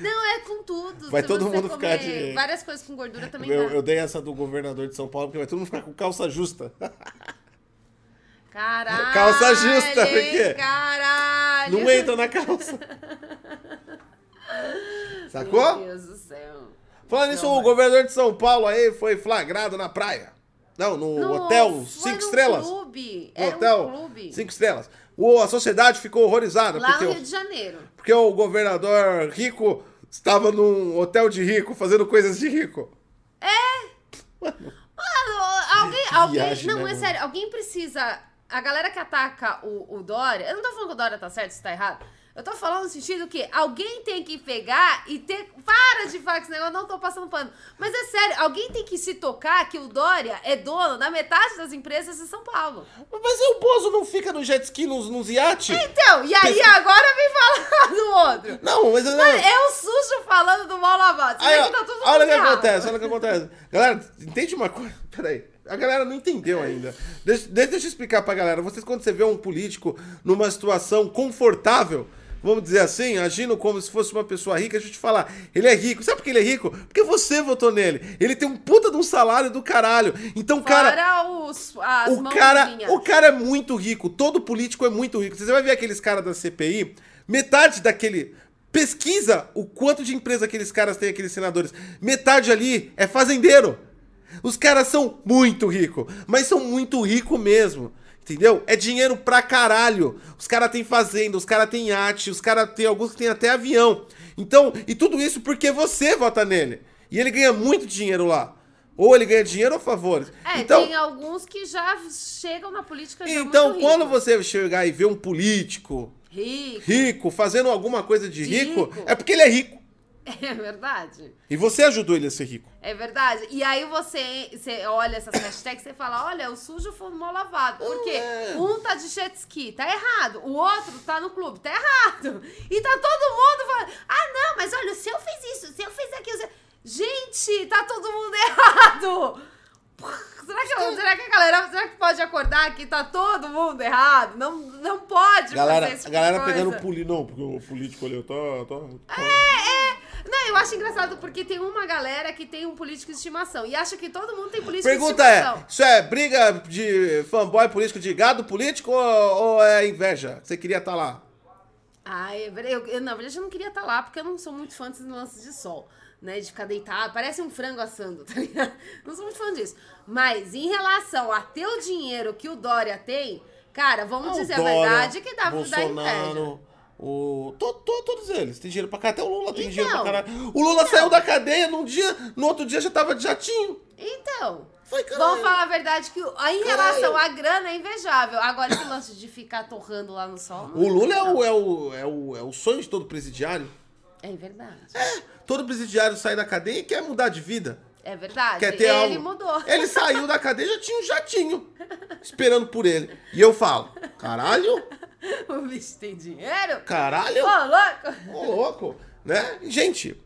Não, é com tudo. Vai Se todo mundo ficar comer de- Várias coisas com gordura também Eu, dá. eu dei essa do governador de São Paulo, porque vai todo mundo ficar com calça justa. Caralho. Calça justa, por quê? Caralho. Não entra na calça. Sacou? Meu Deus do céu. Falando nisso, o governador de São Paulo aí foi flagrado na praia. Não, no hotel cinco num estrelas. Clube. No Era hotel um clube. cinco estrelas. O, a sociedade ficou horrorizada Lá porque, no o- Rio de Janeiro. porque o governador rico estava num hotel de rico fazendo coisas de rico. Mano, alguém. alguém viagem, não, né, é mano? sério. Alguém precisa. A galera que ataca o, o Dória. Eu não tô falando que o Dória tá certo, se tá errado. Eu tô falando no sentido que alguém tem que pegar e ter. Para de falar que esse negócio, eu não tô passando pano. Mas é sério, alguém tem que se tocar que o Dória é dono da metade das empresas de São Paulo. Mas o Bozo não fica no jet ski, nos, nos iate? Então, e aí Pensa- agora vem falar do outro. Não, mas... Não. É o sujo falando do mal lavado. Aí, ó, que tá tudo olha o que acontece, olha o que acontece. Galera, entende uma coisa? Peraí. A galera não entendeu ainda. Deixa, deixa eu explicar pra galera. Vocês, quando você vê um político numa situação confortável, vamos dizer assim, agindo como se fosse uma pessoa rica, a gente fala, ele é rico. Sabe por que ele é rico? Porque você votou nele. Ele tem um puta de um salário do caralho. Então, cara. Fora os, as O cara, o cara é muito rico. Todo político é muito rico. Você vai ver aqueles caras da CPI, metade daquele. Pesquisa o quanto de empresa aqueles caras têm, aqueles senadores. Metade ali é fazendeiro. Os caras são muito ricos, mas são muito ricos mesmo. Entendeu? É dinheiro pra caralho. Os caras têm fazenda, os caras têm arte, os caras têm alguns que têm até avião. Então, e tudo isso porque você vota nele. E ele ganha muito dinheiro lá. Ou ele ganha dinheiro ou favores. É, então, tem alguns que já chegam na política já então muito quando você chegar e ver um político Rico. rico fazendo alguma coisa de, De rico, rico. é porque ele é rico. É verdade. E você ajudou ele a ser rico. É verdade. E aí você, você olha essas hashtags e fala: olha, o sujo foi mal lavado. Porque É. um tá de jet ski, tá errado. O outro tá no clube, tá errado. E tá todo mundo falando: ah, não, mas olha, o seu fez isso, o seu fez aquilo. o seu-" Gente, tá todo mundo errado. Será que, será que a galera será que pode acordar que tá todo mundo errado? Não, não pode Galera, fazer esse a tipo galera de pegando coisa. político. Não, porque o político ali, tá. tá, tá. É, Não, eu acho engraçado porque tem uma galera que tem um político de estimação e acha que todo mundo tem político Pergunta de é: estimação. isso é briga de fanboy político de gado político ou, ou é inveja? Você queria estar lá? Ah, é eu, eu, na verdade eu não queria estar lá porque eu não sou muito fã desses lances de sol, né? De ficar deitado, parece um frango assando, tá ligado? Não sou muito fã disso. Mas em relação a ter o dinheiro que o Dória tem, cara, vamos Ah, dizer Dória, a verdade que dá, dá inveja. O. To, to- todos eles. Tem dinheiro pra caralho. Até o Lula tem dinheiro pra Então. caralho. O Lula saiu da cadeia num dia, no outro dia já tava de jatinho. Então, Foi, caralho. vamos falar a verdade que em relação à grana é invejável. Agora esse lance de ficar torrando lá no sol. O Lula é o, é, o, é, o, é o sonho de todo presidiário. É verdade. É, todo presidiário sai da cadeia e quer mudar de vida. É verdade. Quer ter Ele algo. mudou. Ele saiu da cadeia e já tinha um jatinho esperando por ele. E eu falo, caralho, O bicho tem dinheiro? caralho, Ô, louco! ô louco, né? Gente,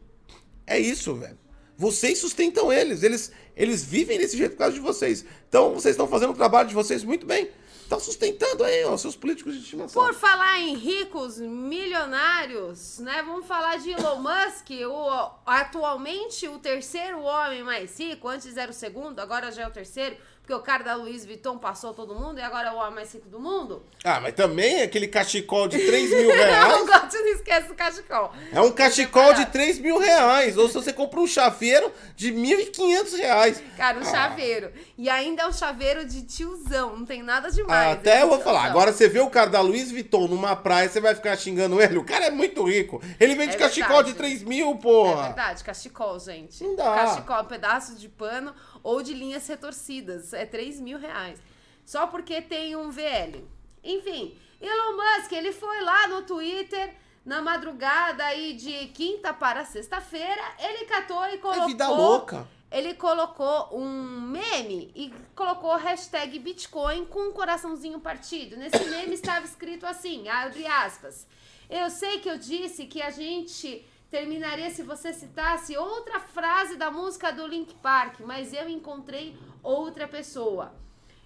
é isso, velho. Vocês sustentam eles, eles, eles vivem desse jeito por causa de vocês. Então vocês estão fazendo o trabalho de vocês muito bem. Estão sustentando aí, ó, seus políticos de estimação. Por falar em ricos, milionários, né? Vamos falar de Elon Musk, o, atualmente o terceiro homem mais rico. Antes era o segundo, agora já é o terceiro, porque o cara da Louis Vuitton passou todo mundo e agora é o homem mais rico do mundo. Ah, mas também aquele cachecol de 3 mil reais. não gosto, não esquece do cachecol. É um cachecol de 3 mil reais. Ou se você compra um chaveiro de 1.500 reais. Cara, um Ah. chaveiro. E ainda é um chaveiro de tiozão, não tem nada demais. Até é eu vou tiozão. falar. Agora você vê o cara da Louis Vuitton numa praia, você vai ficar xingando ele. O cara é muito rico. Ele vende É cachecol de verdade. 3 mil, É porra. verdade, cachecol, gente. Não dá. Cachecol, um pedaço de pano ou de linhas retorcidas. É 3 mil reais. Só porque tem um VL. Enfim, Elon Musk, ele foi lá no Twitter na madrugada aí de quinta para sexta-feira. Ele catou e colocou. É vida louca. Ele colocou um meme e colocou hashtag Bitcoin com um coraçãozinho partido. Nesse meme estava escrito assim, abre aspas. Eu sei que eu disse que a gente terminaria se você citasse outra frase da música do Link Park, mas eu encontrei outra pessoa.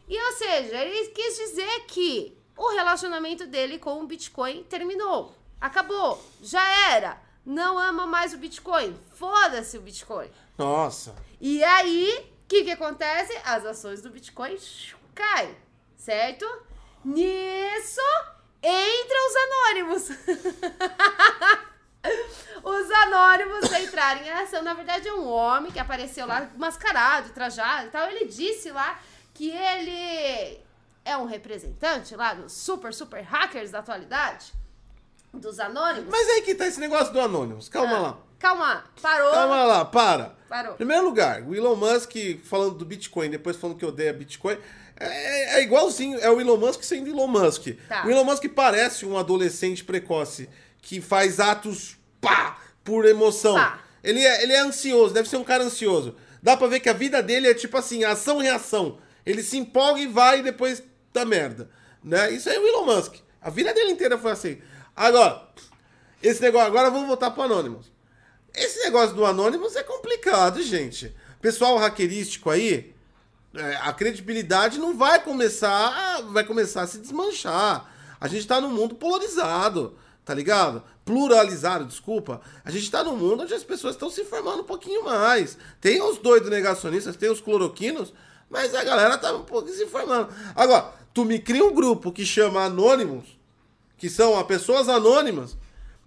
E ou seja, ele quis dizer que o relacionamento dele com o Bitcoin terminou. Acabou. Já era. Não ama mais o Bitcoin. Foda-se o Bitcoin. Nossa. E aí, o que, que acontece? As ações do Bitcoin caem, certo? Nisso, entra os anônimos. os anônimos entraram em ação. Na verdade, é um homem que apareceu lá mascarado, trajado e tal. Ele disse lá que ele é um representante lá dos super, super hackers da atualidade, dos anônimos. Mas aí que tá esse negócio do Anonymous. Calma Ah, lá. Calma, parou. Calma lá, para. Parou. Primeiro lugar, o Elon Musk falando do Bitcoin, depois falando que odeia Bitcoin. É, é igualzinho, é o Elon Musk sendo Elon Musk. Tá. O Elon Musk parece um adolescente precoce que faz atos pá, por emoção. Pá. Ele, é, ele é ansioso, deve ser um cara ansioso. Dá pra ver que a vida dele é tipo assim, ação-reação. Ele se empolga e vai e depois dá merda. Né? Isso aí é o Elon Musk. A vida dele inteira foi assim. Agora, esse negócio, agora vamos voltar pro Anonymous. Esse negócio do Anonymous é complicado, gente. Pessoal hackerístico aí, é, a credibilidade não vai começar, vai começar a se desmanchar. A gente tá num mundo polarizado, tá ligado? Pluralizado, desculpa. A gente tá num mundo onde as pessoas estão se informando um pouquinho mais. Tem os doidos negacionistas, tem os cloroquinos, mas a galera tá um pouco se informando. Agora, tu me cria um grupo que chama Anônimos, que são pessoas anônimas,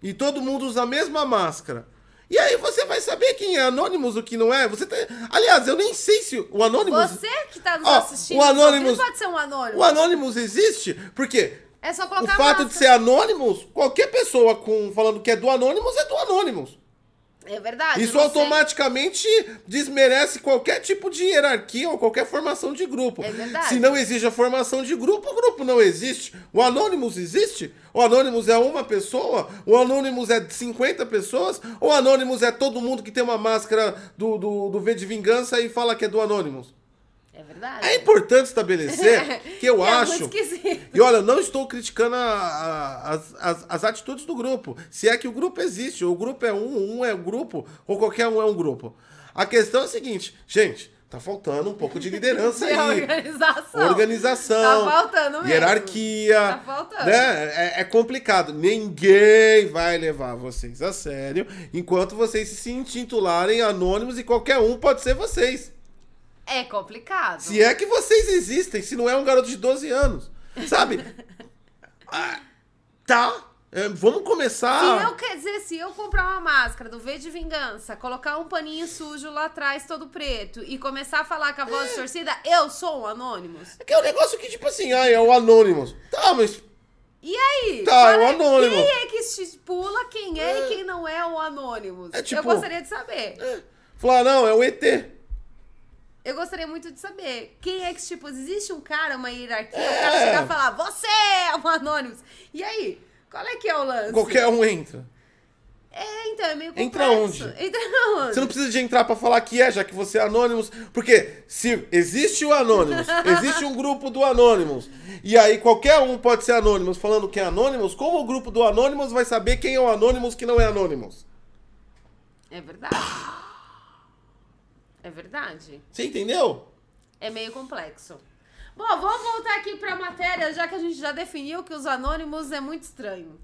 e todo mundo usa a mesma máscara. E aí você vai saber quem é Anonymous, o que não é. Você tá... Aliás, eu nem sei se o Anonymous. Você que tá nos Ó, assistindo, o Anonymous- não pode ser um anônimo. O Anonymous existe porque É só o colocar fato de ser Anonymous, qualquer pessoa com falando que é do Anonymous é do Anonymous. É verdade. Isso sei. automaticamente desmerece qualquer tipo de hierarquia ou qualquer formação de grupo. É verdade. Se não existe a formação de grupo, o grupo não existe. O Anonymous existe? O Anonymous é uma pessoa? O Anonymous é 50 pessoas? Ou o Anonymous é todo mundo que tem uma máscara do, do, do V de Vingança e fala que é do Anonymous? É verdade. É importante estabelecer que eu é acho. E olha, eu não estou criticando a- a- as, as, as atitudes do grupo. Se é que o grupo existe, o grupo é um, um é o grupo, ou qualquer um é um grupo. A questão é a seguinte, gente, tá faltando um pouco de liderança E aí. organização. Organização. Tá faltando mesmo. Hierarquia. Tá faltando. Né? É, é complicado. Ninguém vai levar vocês a sério enquanto vocês se intitularem anônimos e qualquer um pode ser vocês. É complicado. Se é que vocês existem, se não é um garoto de 12 anos. Sabe? Ah, tá. É, vamos começar. Se eu, quer dizer, se eu comprar uma máscara do V de Vingança, colocar um paninho sujo lá atrás, todo preto, e começar a falar com a voz torcida, eu sou um Anônimos. É que é um negócio que, tipo assim, ah, é o Anonymous. Tá, mas. E aí? Tá, é o Anônimo. Quem é que estipula quem é, e quem não é o Anônimos? É tipo- Eu gostaria de saber. Falar, não, é o ET. Eu gostaria muito de saber. Quem é que, tipo, existe um cara, uma hierarquia, o É. cara chegar e falar, você é um Anônimos. E aí? Qual é que é o lance? Qualquer um entra. É, então, é meio complexo. Entra onde? Entra onde? Você não precisa de entrar pra falar que é, já que você é Anonymous. Porque se existe o Anonymous, existe um grupo do Anonymous, e aí qualquer um pode ser Anonymous falando que é Anonymous, como o grupo do Anonymous vai saber quem é o Anonymous que não é Anonymous? É verdade. É verdade. Você entendeu? É meio complexo. Bom, vamos voltar aqui pra matéria, já que a gente já definiu que os anônimos é muito estranho.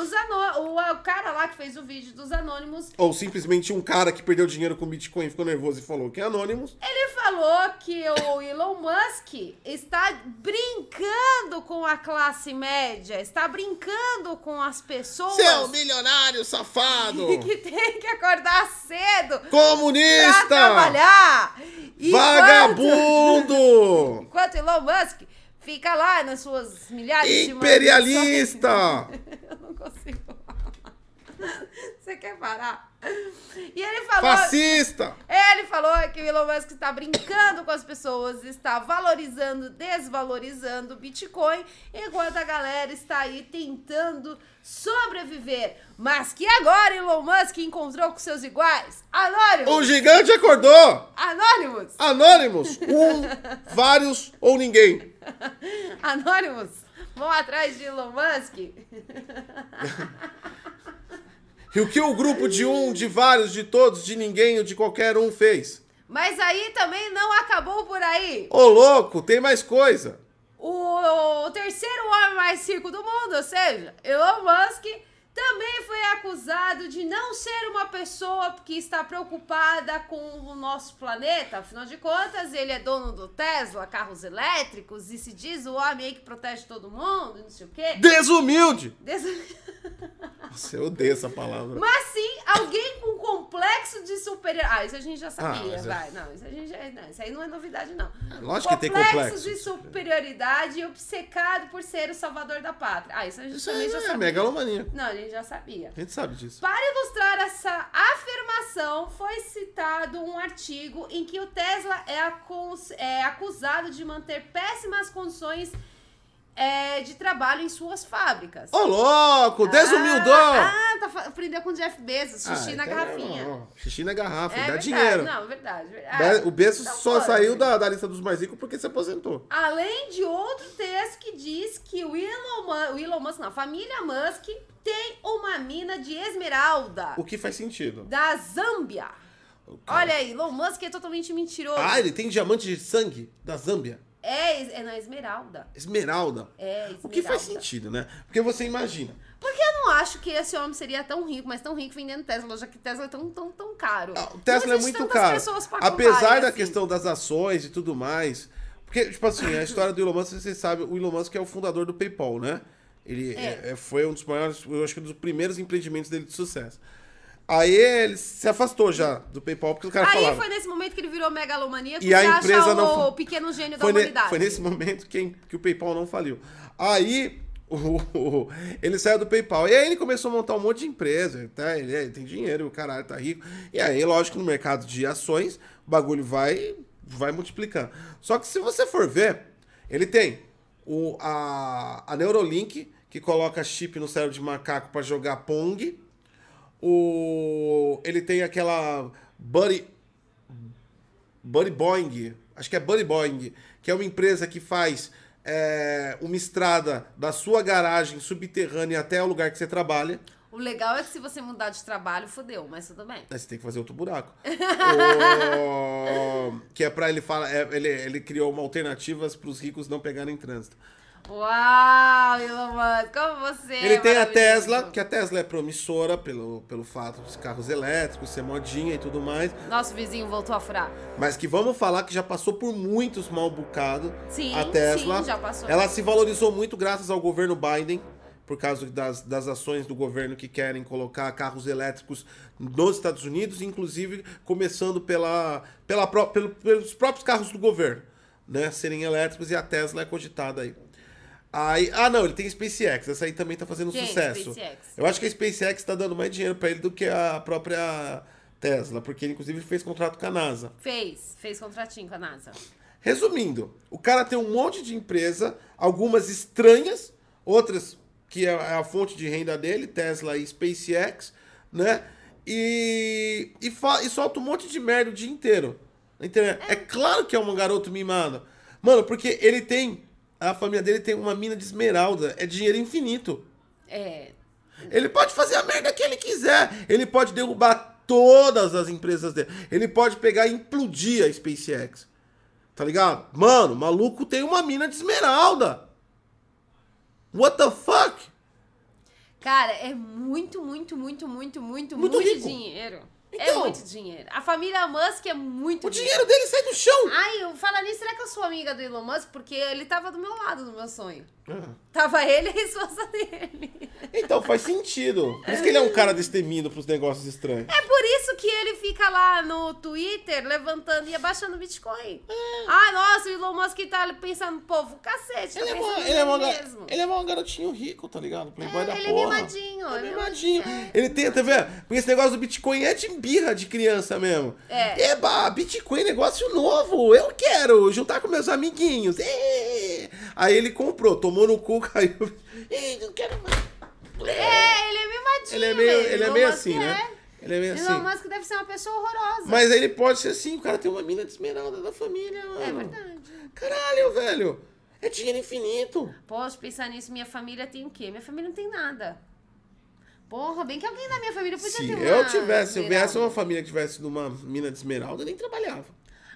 Os ano... o, o cara lá que fez o vídeo dos anônimos, Ou simplesmente um cara que perdeu dinheiro com Bitcoin ficou nervoso e falou que é Anonymous. ele falou que o Elon Musk está brincando com a classe média, está brincando com as pessoas Seu milionário safado! que tem que acordar cedo pra Comunista! trabalhar. Enquanto- Vagabundo! Enquanto Elon Musk fica lá nas suas milhares de Imperialista! não consigo. Você quer parar? E ele falou. Fascista! Ele falou que o Elon Musk está brincando com as pessoas, está valorizando, desvalorizando o Bitcoin, enquanto a galera está aí tentando sobreviver. Mas que agora Elon Musk encontrou com seus iguais? O Anônimos! gigante acordou! Anônimos! Anônimos! Um, vários ou ninguém. Anônimos! Vão atrás de Elon Musk? E o que o grupo de um, de vários, de todos, de ninguém ou de qualquer um fez? Mas aí também não acabou por aí. Ô louco, tem mais coisa. O, o terceiro homem mais rico do mundo, ou seja, Elon Musk, também foi acusado de não ser uma pessoa que está preocupada com o nosso planeta. Afinal de contas, ele é dono do Tesla, carros elétricos, e se diz o homem aí que protege todo mundo, não sei o quê. Desumilde! Des- Nossa, eu odeio essa palavra. Mas sim, alguém com complexo de superior. Ah, isso a gente já sabia, mas é- vai. Não, isso a gente já. Não, isso aí não é novidade, não. Lógico que tem complexo de de superioridade e obcecado por ser o salvador da pátria. Ah, isso a gente Isso também já é sabia. megalomania. Não, a gente já sabia. A gente sabe disso. Para ilustrar essa afirmação, foi citado um artigo em que o Tesla é, é acusado de manter péssimas condições é, de trabalho em suas fábricas. Ô louco, desumildão! Ah, ah, aprendeu com o Jeff Bezos, xixi Ah, na então, garrafinha. ó, Xixi na garrafa, É dá verdade, dinheiro. Não, verdade. Be- verdade. O Bezos Então só pode. saiu da, da lista dos mais ricos porque se aposentou. Além de outro texto que diz que o Elon, Mu- o Elon Musk, não, a família Musk tem uma mina de esmeralda O que faz sentido. da Zâmbia. Olha aí, Elon Musk é totalmente mentiroso. Ah, ele tem diamante de sangue da Zâmbia. É, é na esmeralda. Esmeralda. É, esmeralda. O que faz sentido, né? Porque você imagina. Porque eu não acho que esse homem seria tão rico, mas tão rico vendendo Tesla, já que Tesla é tão, tão, tão caro. Ah, O Tesla é muito caro. pessoas pra Apesar da assim. questão das ações e tudo mais. Porque, tipo assim, a história do Elon Musk, você sabe, o Elon Musk é o fundador do PayPal, né? Ele É. é- é- foi um dos maiores, eu acho que um dos primeiros empreendimentos dele de sucesso. Aí ele se afastou já do PayPal, porque os caras Aí falaram. foi nesse momento que ele virou megalomaníaco E a pra empresa achar não o pequeno gênio da Foi, ne- humanidade. foi nesse momento que, que o PayPal não faliu. Aí o- o- ele saiu do PayPal. E aí ele começou a montar um monte de empresa. Tá? Ele, ele tem dinheiro, o caralho tá rico. E aí, lógico, no mercado de ações, o bagulho vai, vai multiplicando. Só que se você for ver, ele tem o, a, a Neurolink, que coloca chip no cérebro de macaco pra jogar Pong. O, ele tem aquela Buddy, Buddy Boeing, acho que é Buddy Boeing, que é uma empresa que faz é, uma estrada da sua garagem subterrânea até o lugar que você trabalha. O legal é que se você mudar de trabalho, fodeu, mas tudo bem. Aí você tem que fazer outro buraco. O- que é pra ele falar. é, ele, ele criou uma alternativas para os ricos não pegarem trânsito. Uau, Elon Musk, como você Ele é tem a. Tesla, que a Tesla é promissora pelo, pelo fato dos carros elétricos ser modinha e tudo mais. Nosso vizinho voltou a furar. Mas que vamos falar que já passou por muitos mal bocados. Sim, a Tesla. sim, já passou. Ela se valorizou muito graças ao governo Biden, por causa das, das ações do governo que querem colocar carros elétricos nos Estados Unidos, inclusive começando pela, pela, pelo- pelos próprios carros do governo, né? Serem elétricos e a Tesla é cogitada aí. Aí, ah, não, ele tem SpaceX, essa aí também tá fazendo Gente, sucesso. SpaceX. Eu acho que a SpaceX tá dando mais dinheiro pra ele do que a própria Tesla, porque ele inclusive fez contrato com a NASA. Fez, fez contratinho com a NASA. Resumindo, o cara tem um monte de empresa, algumas estranhas, outras que é a fonte de renda dele, Tesla e SpaceX, né? E, e, e solta um monte de merda o dia inteiro. na internet. É. claro que é um garoto mimado. Mano, porque ele tem. A família dele tem uma mina de esmeralda. É dinheiro infinito. É. Ele pode fazer a merda que ele quiser. Ele pode derrubar todas as empresas dele. Ele pode pegar e implodir a SpaceX. Tá ligado? Mano, o maluco tem uma mina de esmeralda. What the fuck? Cara, é muito, muito, muito, muito, muito, Muito muito, rico. Dinheiro. é Então. muito dinheiro. A família Musk é muito O dinheiro dele sai do chão. Ai, eu falo nisso, será que eu sou amiga do Elon Musk? Porque ele tava do meu lado no meu sonho. Ah, Tava ele e a esposa dele. Então faz sentido. Por isso que ele é um cara destemido pros negócios estranhos. É por isso que ele fica lá no Twitter levantando e abaixando Bitcoin. Ah, nossa, o Elon Musk tá pensando, povo, cacete, tá Ele é, pensando mó- nele ele, é mesmo. ele é mó garotinho rico, tá ligado? Playboy É, da ele é porra. mimadinho, É ele é mimadinho. é. Ele tenta, vê? Porque esse negócio do Bitcoin é de birra de criança mesmo. É. Eba, Bitcoin é negócio novo. Eu quero juntar com meus amiguinhos. Ê! Aí ele comprou, tomou no cu, caiu. Ih, não quero mais. É, ele é. Ele é meio, mesmo. ele é Elon meio Musk assim, é. né? Ele é meio Elon assim. Musk deve ser uma pessoa horrorosa. Mas ele pode ser assim, o cara tem uma mina de esmeralda da família, mano. É verdade. Caralho, velho. É dinheiro infinito. Posso pensar nisso, minha família tem o quê? Minha família não tem nada. Porra, bem que alguém da minha família podia Se ter uma eu tivesse, se eu viesse uma família que tivesse numa mina de esmeralda, eu nem trabalhava.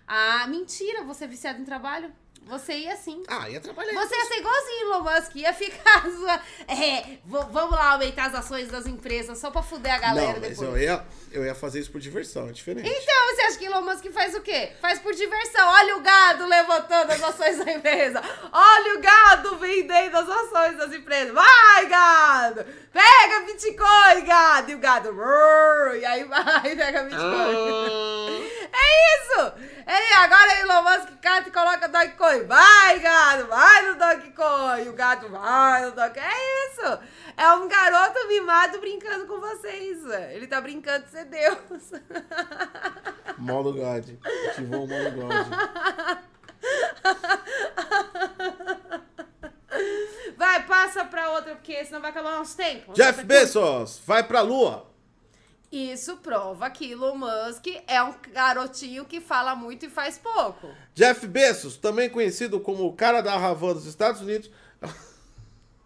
Ah, mentira, você é viciado em trabalho? Você ia sim. Ah, ia trabalhar. Você ia ser igualzinho Elon Musk, ia ficar É, vamos lá aumentar as ações das empresas só pra fuder a galera Não, mas depois. eu ia, eu ia fazer isso por diversão, é diferente. Então, você acha que Elon Musk faz o quê? Faz por diversão. Olha o gado levantando as ações da empresa. Olha o gado vendendo as ações das empresas. Vai, gado! Pega Bitcoin, gado! E o gado... E aí vai, pega Bitcoin. É isso! É, agora Elon Musk cata e coloca Dogecoin. Vai, gado! Vai no Dogecoin! E o gado vai no Dogecoin. É isso! É um garoto mimado brincando com vocês. Ele tá brincando de ser Deus. Modo God. Ativou o modo God. Vai, passa pra outra, porque senão vai acabar nosso tempo. Jeff Bezos, vai pra lua. Isso prova que Elon Musk é um garotinho que fala muito e faz pouco. Jeff Bezos, também conhecido como o cara da Havana dos Estados Unidos.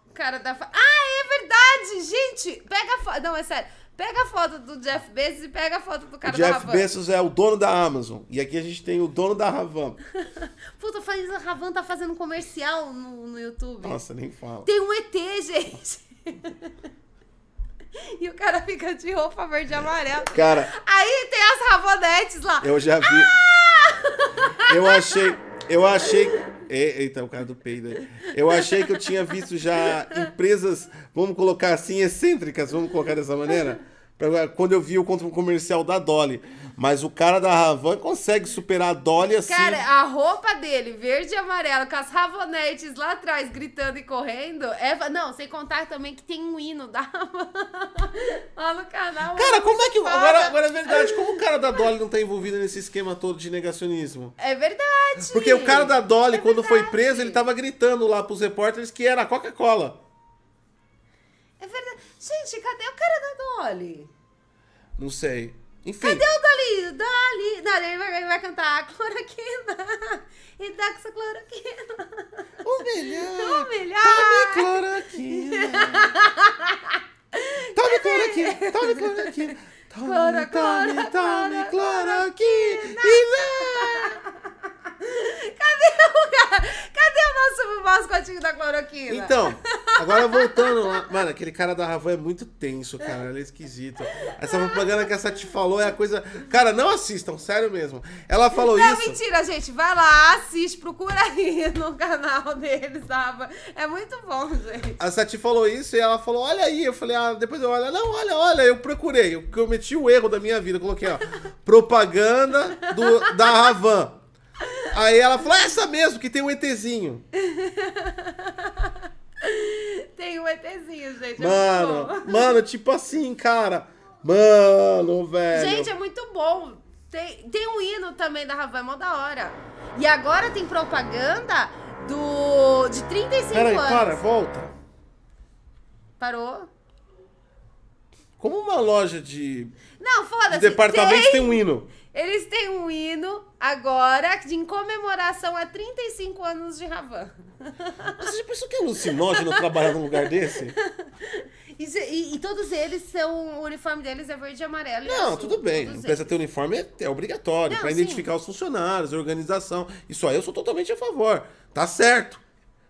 O cara da. Ah, é verdade! Gente, pega a foto. Não, é sério. Pega a foto do Jeff Bezos e pega a foto do O cara da Jeff Havana. Bezos é o dono da Amazon. E aqui a gente tem o dono da Havana. Puta, faz a Ravan tá fazendo comercial no, no YouTube. Nossa, nem fala. Tem um ET, gente. e o cara fica de roupa verde e amarela. Cara, Aí tem as Ravonetes lá. eu já vi. Eu achei. Eu achei. Eita, o cara do peido aí. Eu achei que eu tinha visto já empresas, vamos colocar assim, excêntricas, vamos colocar dessa maneira. Pra- quando eu vi o contra- comercial da Dolly. Mas o cara da Ravan consegue superar a Dolly assim. Cara, a roupa dele, verde e amarelo, com as ravonetes lá atrás, gritando e correndo. É... Não, sem contar também que tem um hino da lá no canal. Cara, como é que. Agora, agora é verdade, como o cara da Dolly não tá envolvido nesse esquema todo de negacionismo? É verdade. Porque o cara da Dolly, É quando foi preso, ele tava gritando lá pros repórteres que era a Coca-Cola. Gente, cadê o cara da Dolly? Não sei. Enfim. Cadê o Dolly? Dolly! Não, ele vai, ele vai cantar cloroquina. E dá com essa cloroquina. O melhor. O melhor. Tome cloroquina. Tome cloroquina. Tome cloroquina. Tome, Cloro, tome, cloro, tome cloro, cloroquina. Cadê o? Cadê o nosso mascotinho da cloroquina? Então, agora voltando lá. Mano, aquele cara da Ravan é muito tenso, cara. Ele é esquisito. Essa propaganda que essa te falou é a coisa. Cara, não assistam, sério mesmo. Ela falou Não, isso. mentira, gente. Vai lá, assiste, procura aí no canal deles, sabe? É muito bom, gente. A Sati falou isso e ela falou: Olha aí. Eu falei: Ah, depois eu olho. Não, olha, olha. Eu procurei. Eu cometi o erro da minha vida. Eu coloquei, ó. Propaganda do, da Ravan. Aí ela falou: "É Essa mesmo, que tem um ETzinho. Tem um ETzinho, gente. é Mano, bom. mano, tipo assim, cara. Mano, velho. Gente, é muito bom. Tem, tem um hino também da Ravan, é mó da hora. E agora tem propaganda do de 35 Peraí, anos. para, volta. Parou? Como uma loja de, Não, de foda-se. departamentos tem um hino. Eles têm um hino agora de, em comemoração a 35 anos de Ravan. Você já pensou que é alucinógeno trabalhar num lugar desse? E, e- e todos eles são. O uniforme deles é verde e amarelo. e Não, azul, tudo bem. todos Empresa ter uniforme é, é obrigatório Não, sim. identificar os funcionários, a organização. Isso aí eu sou totalmente a favor. Tá certo,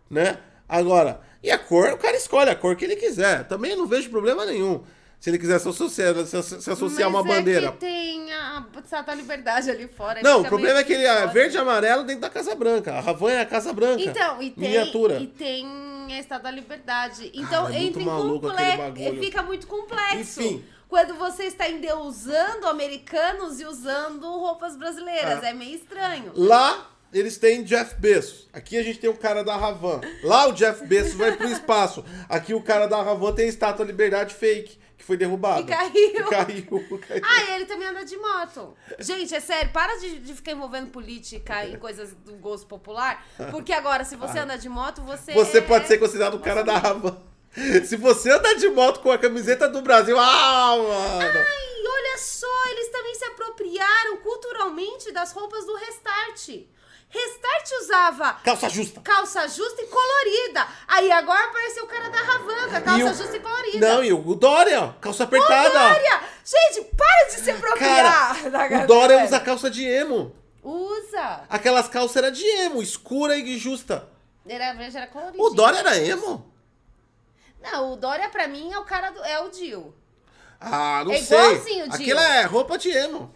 né? Agora, e a cor, o cara escolhe a cor que ele quiser. Também não vejo problema nenhum. Se ele quiser se associar, se, se associar a uma Mas é bandeira. que tem a Estátua da Liberdade ali fora. Não, o problema é que ele é verde e amarelo dentro da Casa Branca. A Ravan é a Casa Branca. Então, e tem, Miniatura. e tem a Estátua da Liberdade. Então, Cara, é muito entra em complexo. Fica muito complexo. Enfim. Quando você está endeusando americanos e usando roupas brasileiras. Ah. É meio estranho. Lá eles têm Jeff Bezos. Aqui a gente tem o cara da Ravan. Lá o Jeff Bezos vai pro espaço. Aqui o cara da Ravan tem a estátua da liberdade fake, foi derrubada. E caiu. E caiu, caiu. Ah, ele também anda de moto. Gente, é sério, para de, de ficar envolvendo política em coisas do gosto popular. Porque agora, se você anda de moto, você. Você é- pode ser considerado o cara da Ravan. Se você andar de moto com a camiseta do Brasil, ah, mano. Ai, olha só, eles também se apropriaram culturalmente das roupas do Restart. Restart usava Calça justa. calça justa e colorida. Aí agora apareceu o cara da Ravanca, calça o- justa e colorida. Não, e o Dória, ó, calça apertada. Dória! Gente, para de se apropriar Cara, da o Dória usa calça de emo. Usa. Aquelas calças eram de emo, escura e justa. Era, era colorido. O Dória era emo? Não, o Dória pra mim é o cara do. É o Dio. Ah, não É sei. igualzinho o Dio. Aquilo é roupa de emo.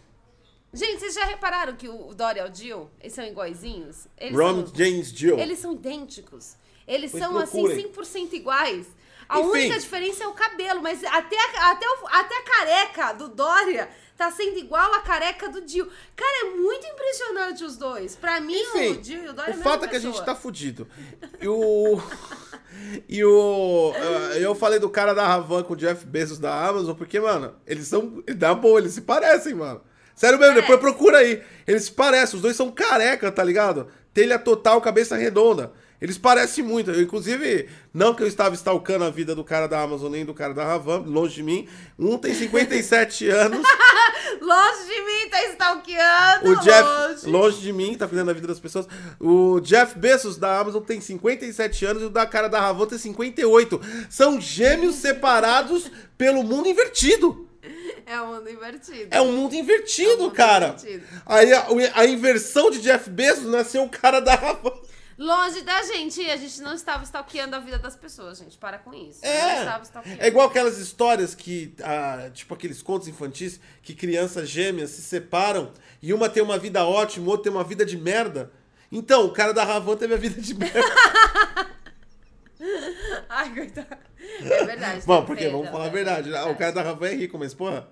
Gente, vocês já repararam que o Dória e o Dio, eles são iguaizinhos? Eles Ron são, James Dio. eles são idênticos. Eles Pois são, procurem. assim, 100% iguais. A Enfim. única diferença é o cabelo, mas até, a- até, o- até a careca do Dória tá sendo igual a careca do Dio. Cara, é muito impressionante os dois. Pra mim, Enfim, o Dio e o Dória é o mesma fato é que a gente tá fudido. E o. E o. ah, Eu falei do cara da Ravan com o Jeff Bezos da Amazon, porque, mano, eles são. Dá boa, eles se parecem, mano. Sério mesmo, Parece. depois procura aí. Eles parecem, os dois são careca, tá ligado? Telha total, cabeça redonda. Eles parecem muito. Eu, inclusive, não que eu estava stalkando a vida do cara da Amazon nem do cara da Ravan, longe de mim. Um tem 57 anos. Longe de mim, tá stalkeando. O Jeff, longe. longe de mim, tá cuidando da vida das pessoas. O Jeff Bezos da Amazon tem 57 anos e o da cara da Ravan tem 58. São gêmeos separados pelo mundo invertido. É um mundo invertido. É um mundo invertido, É um mundo cara. invertido. Aí a, a inversão de Jeff Bezos nasceu o cara da Ravan. Longe da gente, a gente não estava stalkeando a vida das pessoas, gente. Para com isso. É, é igual aquelas histórias que, ah, tipo aqueles contos infantis, que crianças gêmeas se separam e uma tem uma vida ótima, o outro tem uma vida de merda. Então, o cara da Ravan teve a vida de merda. Ai, coitado. É verdade. Bom, porque pena, vamos falar a é verdade. né? O cara da Ravan é rico, mas, porra,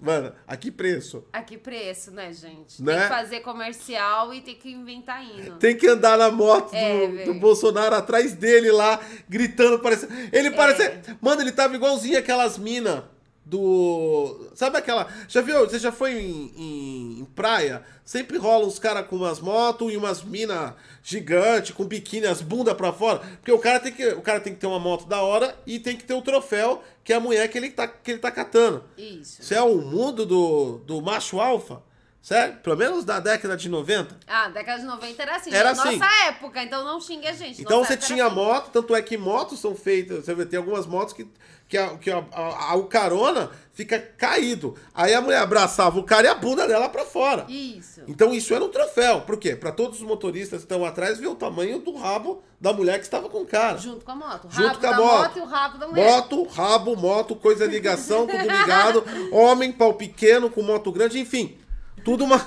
mano, a que preço? A que preço, né, gente? Né? Tem que fazer comercial e tem que inventar hino. Tem que andar na moto É, do, do Bolsonaro atrás dele lá, gritando, parecendo. Ele parece. Mano, ele tava igualzinho aquelas minas do. Sabe aquela. Já viu? Você já foi em, em- em praia? Sempre rola uns caras com umas motos e umas minas gigantes, com biquíni, as bundas pra fora. Porque o cara, tem que, o cara tem que ter uma moto da hora e tem que ter o troféu, que é a mulher que ele tá, que ele tá catando. Isso. Isso é o mundo do, do macho alfa, certo? Pelo menos da década de 90. Ah, década de 90 era assim. Era na assim. Nossa época, então não xingue a gente. Então você tinha assim. moto, tanto é que motos são feitas. Você vê, tem algumas motos que, que, a, que a- a- o carona fica caído. Aí a mulher abraçava o cara e a bunda dela pra fora. Isso. Então isso era um troféu. Por quê? Pra todos os motoristas que estão atrás ver o tamanho do rabo da mulher que estava com o cara. Junto com a moto. O Junto com a da moto. e o rabo da mulher. Moto, rabo, moto, coisa ligação, tudo ligado. Homem, pau pequeno, com moto grande, enfim. Tudo uma,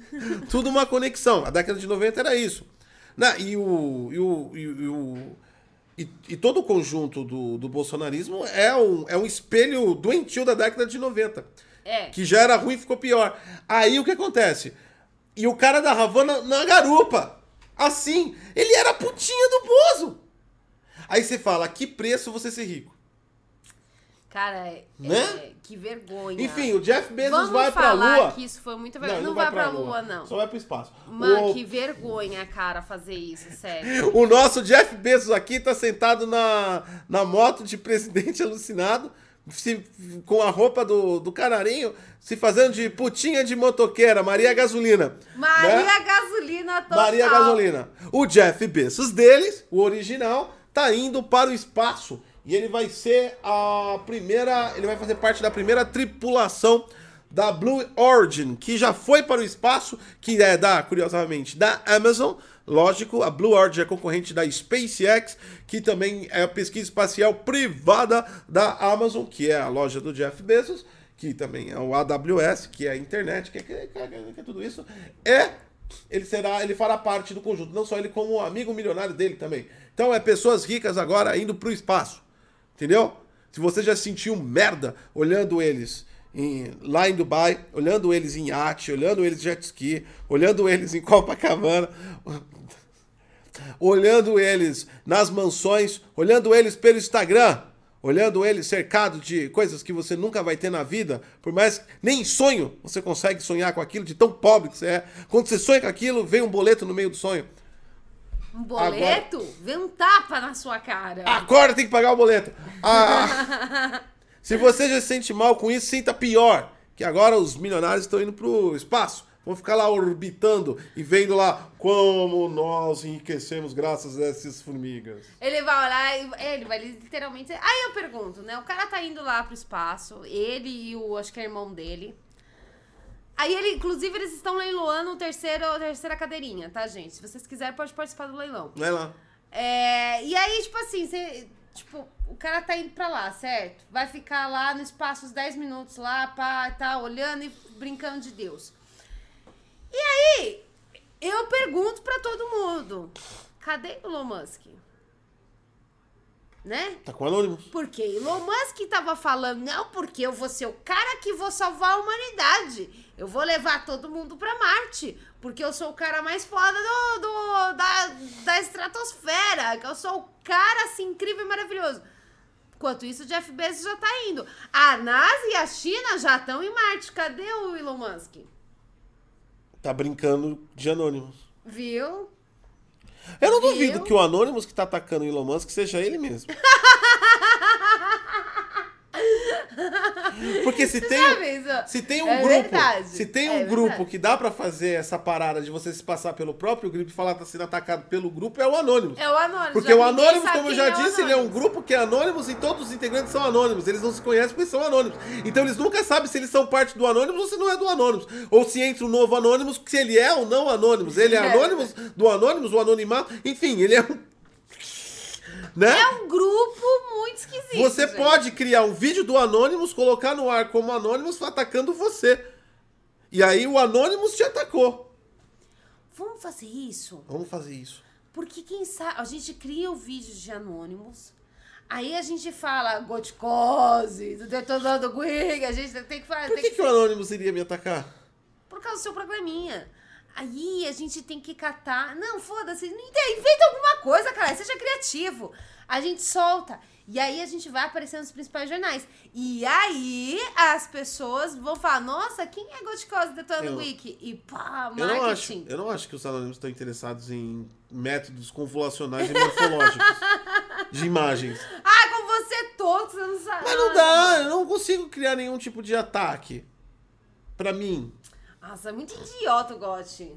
tudo uma conexão. A década de 90 era isso. Na, e, o, e, o, e, o- e e- todo o conjunto do, do bolsonarismo é um, é um espelho doentio da década de 90. É. Que já era ruim e ficou pior. Aí o que acontece? E o cara da Havana na garupa. Assim. Ele era a putinha do Bozo. Aí você fala, que preço você ser rico? Cara, é, Né? é, que vergonha. Enfim, o Jeff Bezos Vamos vai pra falar Lua. que isso foi muito Não, vergonha. ele Não, vai pra lua, não. Só vai pro espaço. Mano, o, que vergonha, cara, fazer isso, sério. o nosso Jeff Bezos aqui tá sentado na, na moto de presidente alucinado, se- com a roupa do, do canarinho, se fazendo de putinha de motoqueira, Maria Gasolina. Maria né? Gasolina total. Maria Gasolina. O Jeff Bezos deles, o original, tá indo para o espaço. E ele vai ser a primeira. Ele vai fazer parte da primeira tripulação da Blue Origin, que já foi para o espaço, que é da, curiosamente, da Amazon. Lógico, a Blue Origin é concorrente da SpaceX, que também é a pesquisa espacial privada da Amazon, que é a loja do Jeff Bezos, que também é o AWS, que é a internet, que é, que é- que é- que é tudo isso. É ele será, ele fará parte do conjunto, não só ele como o amigo milionário dele também. Então é pessoas ricas agora indo pro espaço. Entendeu? Se você já se sentiu merda olhando eles em- lá em Dubai, olhando eles em iate, olhando eles jet ski, olhando eles em Copacabana, olhando eles nas mansões, olhando eles pelo Instagram, olhando eles cercado de coisas que você nunca vai ter na vida, por mais nem em sonho você consegue sonhar com aquilo de tão pobre que você é. Quando você sonha com aquilo, vem um boleto no meio do sonho. Um boleto? Vê um tapa na sua cara. Agora tem que pagar o boleto. Ah, se você já se sente mal com isso, sinta pior. Que agora os milionários estão indo pro espaço. Vão ficar lá orbitando e vendo lá como nós enriquecemos graças a essas formigas. Ele vai olhar e ele vai literalmente. Aí eu pergunto, né? O cara tá indo lá pro espaço, ele e o, acho que é irmão dele. Aí ele, inclusive, eles estão leiloando o terceiro, a terceira cadeirinha, tá, gente? Se vocês quiserem, pode participar do leilão. Vai lá. É, e aí, tipo assim, você. Tipo, o cara tá indo pra lá, certo? Vai ficar lá no espaço uns 10 minutos lá, pá, tá olhando e brincando de Deus. E aí, eu pergunto pra todo mundo: cadê Elon Musk? Né? Tá com anônimos. Porque Elon Musk tava falando, não, porque eu vou ser o cara que vou salvar a humanidade. Eu vou levar todo mundo pra Marte. Porque eu sou o cara mais foda do, do- da, da estratosfera. Que eu sou o cara, assim, incrível e maravilhoso. Enquanto isso, o Jeff Bezos já tá indo. A NASA e a China já estão em Marte. Cadê o Elon Musk? Tá brincando de anônimos. Viu? Eu não Viu? duvido que o Anonymous que tá atacando o Elon Musk seja ele mesmo. Porque se tem, se tem um É grupo, verdade. se tem É um verdade. grupo que dá pra fazer essa parada de você se passar pelo próprio grupo e falar que tá sendo atacado pelo grupo, é o Anonymous. É o Anônimo. Porque o sabe como eu já é disse, ele é um grupo que é anônimos e todos os integrantes são anônimos. Eles não se conhecem porque são anônimos. Então eles nunca sabem se eles são parte do Anonymous ou se não é do Anonymous. Ou se entra um novo Anonymous, se ele é ou não Anonymous. Ele é É. Anonymous do Anonymous, o anonimato. Enfim, ele é um. Né? É um grupo muito esquisito. Você gente. pode criar um vídeo do Anonymous, colocar no ar como Anonymous atacando você. E aí o Anonymous te atacou. Vamos fazer isso? Vamos fazer isso. Porque quem sabe. A gente cria o vídeo de anônimos. Aí a gente fala goticose, do detonando Gwig, a gente tem que falar. Por tem que, que o Anonymous iria me atacar? Por causa do seu programinha. Aí a gente tem que catar. Não, foda-se. Inventa alguma coisa, cara. Seja criativo. A gente solta. E aí a gente vai aparecer nos principais jornais. E aí as pessoas vão falar: Nossa, quem é Goticose Detonando Eu- Wiki? E pá, Eu não, acho, marketing. eu não acho que os anônimos estão interessados em métodos convolucionais e morfológicos de imagens. Ah, com você todo, você não sabe. Mas não dá, eu não consigo criar nenhum tipo de ataque. Pra mim. Nossa, é muito idiota o Gotti.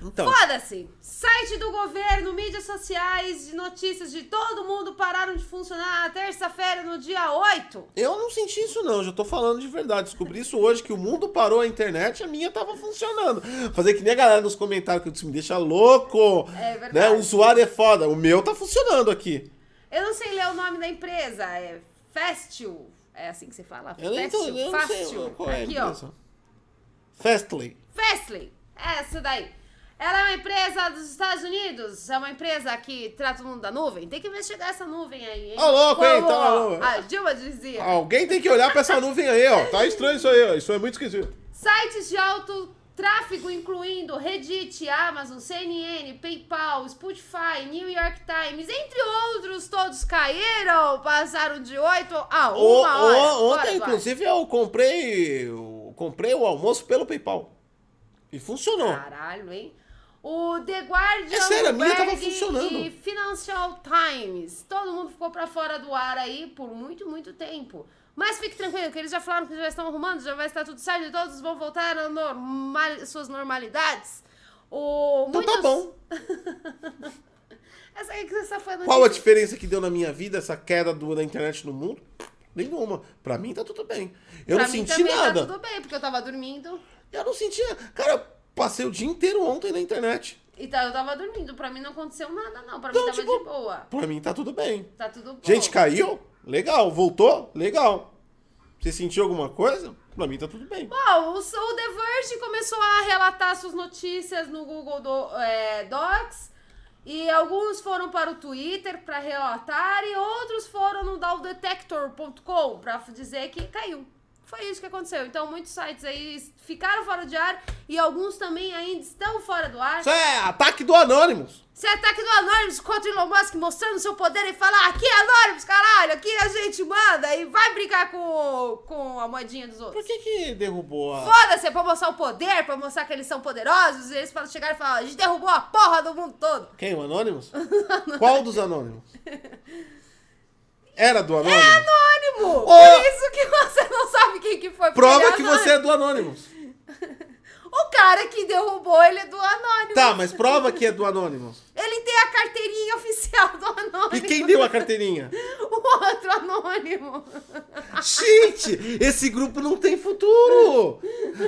Então, Foda-se! Site do governo, mídias sociais, de notícias de todo mundo pararam de funcionar na terça-feira, no dia 8. eu não senti isso não, já tô falando de verdade. Descobri isso hoje, que o mundo parou a internet a minha tava funcionando. Fazer que nem a galera nos comentários que isso me deixa louco. É verdade. Né? O usuário é foda. O meu tá funcionando aqui. Eu não sei ler o nome da empresa, é Festil. É assim que se fala? Eu nem tô, Festil, eu não sei qual é Aqui, ó. Fastly. Fastly. Essa daí. Ela é uma empresa dos Estados Unidos, é uma empresa que trata o mundo da nuvem. Tem que investigar essa nuvem aí, hein? Ô, louco, hein? Tá. A Dilma dizia. Alguém tem que olhar pra essa nuvem aí, ó. Tá estranho isso aí, ó. Isso é muito esquisito. Sites de alto tráfego, incluindo Reddit, Amazon, CNN, PayPal, Spotify, New York Times, entre outros, todos caíram, passaram de 8 a 1 O- hora. o- ontem, bora. inclusive, eu comprei, comprei o almoço pelo PayPal. E funcionou. Caralho, hein? O The Guardian, É sério, a minha tava funcionando. e Financial Times. Todo mundo ficou pra fora do ar aí por muito, muito tempo. Mas fique tranquilo, que eles já falaram que já estão arrumando, já vai estar tudo certo e todos vão voltar a normal, suas normalidades. O, Então tá muitos- bom. Essa, essa foi a Qual a diferença que deu na minha vida essa queda do, da internet no mundo? Nenhuma. Pra mim tá tudo bem. Eu Pra não senti também nada. tá tudo bem, porque eu tava dormindo. Eu não senti nada. Cara, eu passei o dia inteiro ontem na internet. E tá, eu tava dormindo. Pra mim não aconteceu nada, não. Pra Não, mim tava tipo, de boa. Pra mim tá tudo bem. Tá tudo bom. Gente caiu? Legal. Voltou? Legal. Você sentiu alguma coisa? Pra mim tá tudo bem. Bom, o, o The Verge começou a relatar suas notícias no Google Do- é, Docs. E alguns foram para o Twitter para relatar e outros foram no dowdetector.com para dizer que caiu. Foi isso que aconteceu. Então, muitos sites aí ficaram fora de ar e alguns também ainda estão fora do ar. Isso é ataque do Anonymous. Esse ataque do Anonymous contra o Elon Musk mostrando seu poder e falar aqui é Anonymous, caralho, aqui a gente manda e vai brincar com, com a moedinha dos Por outros. que que derrubou a... Foda-se, é pra mostrar o poder, pra mostrar que eles são poderosos, e eles chegaram e falaram, a gente derrubou a porra do mundo todo. Quem? O Anonymous? Qual dos Anônimos? Era do Anonymous? Anônimo! Ô! Por isso que você não sabe quem que foi. Prova é que anônimo. você é do Anonymous. O cara que derrubou ele é do Anônimo. Tá, mas prova que é do Anonymous. Ele tem a carteirinha oficial do Anônimo. E quem deu a carteirinha? O outro Anônimo. Gente, esse grupo não tem futuro.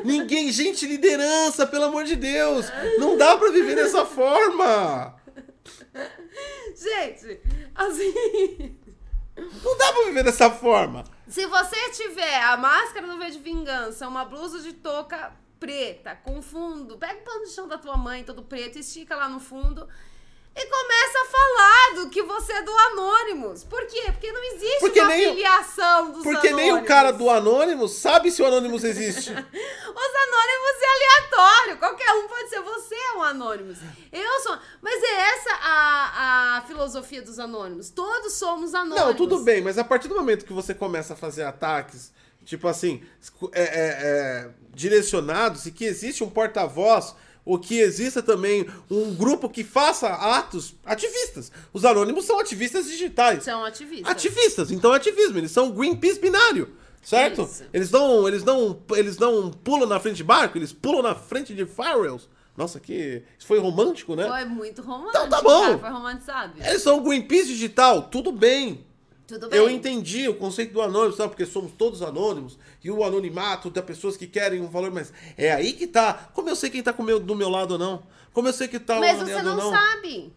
Ninguém, gente, liderança, pelo amor de Deus. Não dá pra viver dessa forma. Gente, assim... Não dá pra viver dessa forma. Se você tiver a máscara do V de Vingança, uma blusa de touca preta, com fundo, pega o pano de chão da tua mãe, todo preto, estica lá no fundo e começa a falar do que você é do Anônimos. Por quê? Porque não existe Porque uma nem filiação dos Porque nem o Anônimos. cara do Anonymous sabe se o Anonymous existe. Os anônimos é aleatório. Qualquer um pode ser. Você é um anônimos. Eu sou. Mas é essa a, a filosofia dos anônimos. Todos somos anônimos. Não, tudo bem, mas a partir do momento que você começa a fazer ataques, tipo assim, é, é, é, direcionados e que existe um porta-voz, ou que exista também um grupo que faça atos ativistas. Os anônimos são ativistas digitais. São ativistas. Ativistas, então ativismo, eles são Greenpeace binário, certo? Isso. Eles não, eles não, eles não pulam na frente de barco, eles pulam na frente de firewalls. Nossa, que isso foi romântico, né? Foi muito romântico. Então tá bom. cara, Foi romantizado. Eles são Greenpeace digital, tudo bem. Tudo bem. Eu entendi o conceito do anônimo, sabe? Porque somos todos anônimos e o anonimato da pessoas que querem um valor, mas é aí que tá. Como eu sei quem tá com meu, do meu lado ou não? Como eu sei que tá o Mas você não, não? sabe.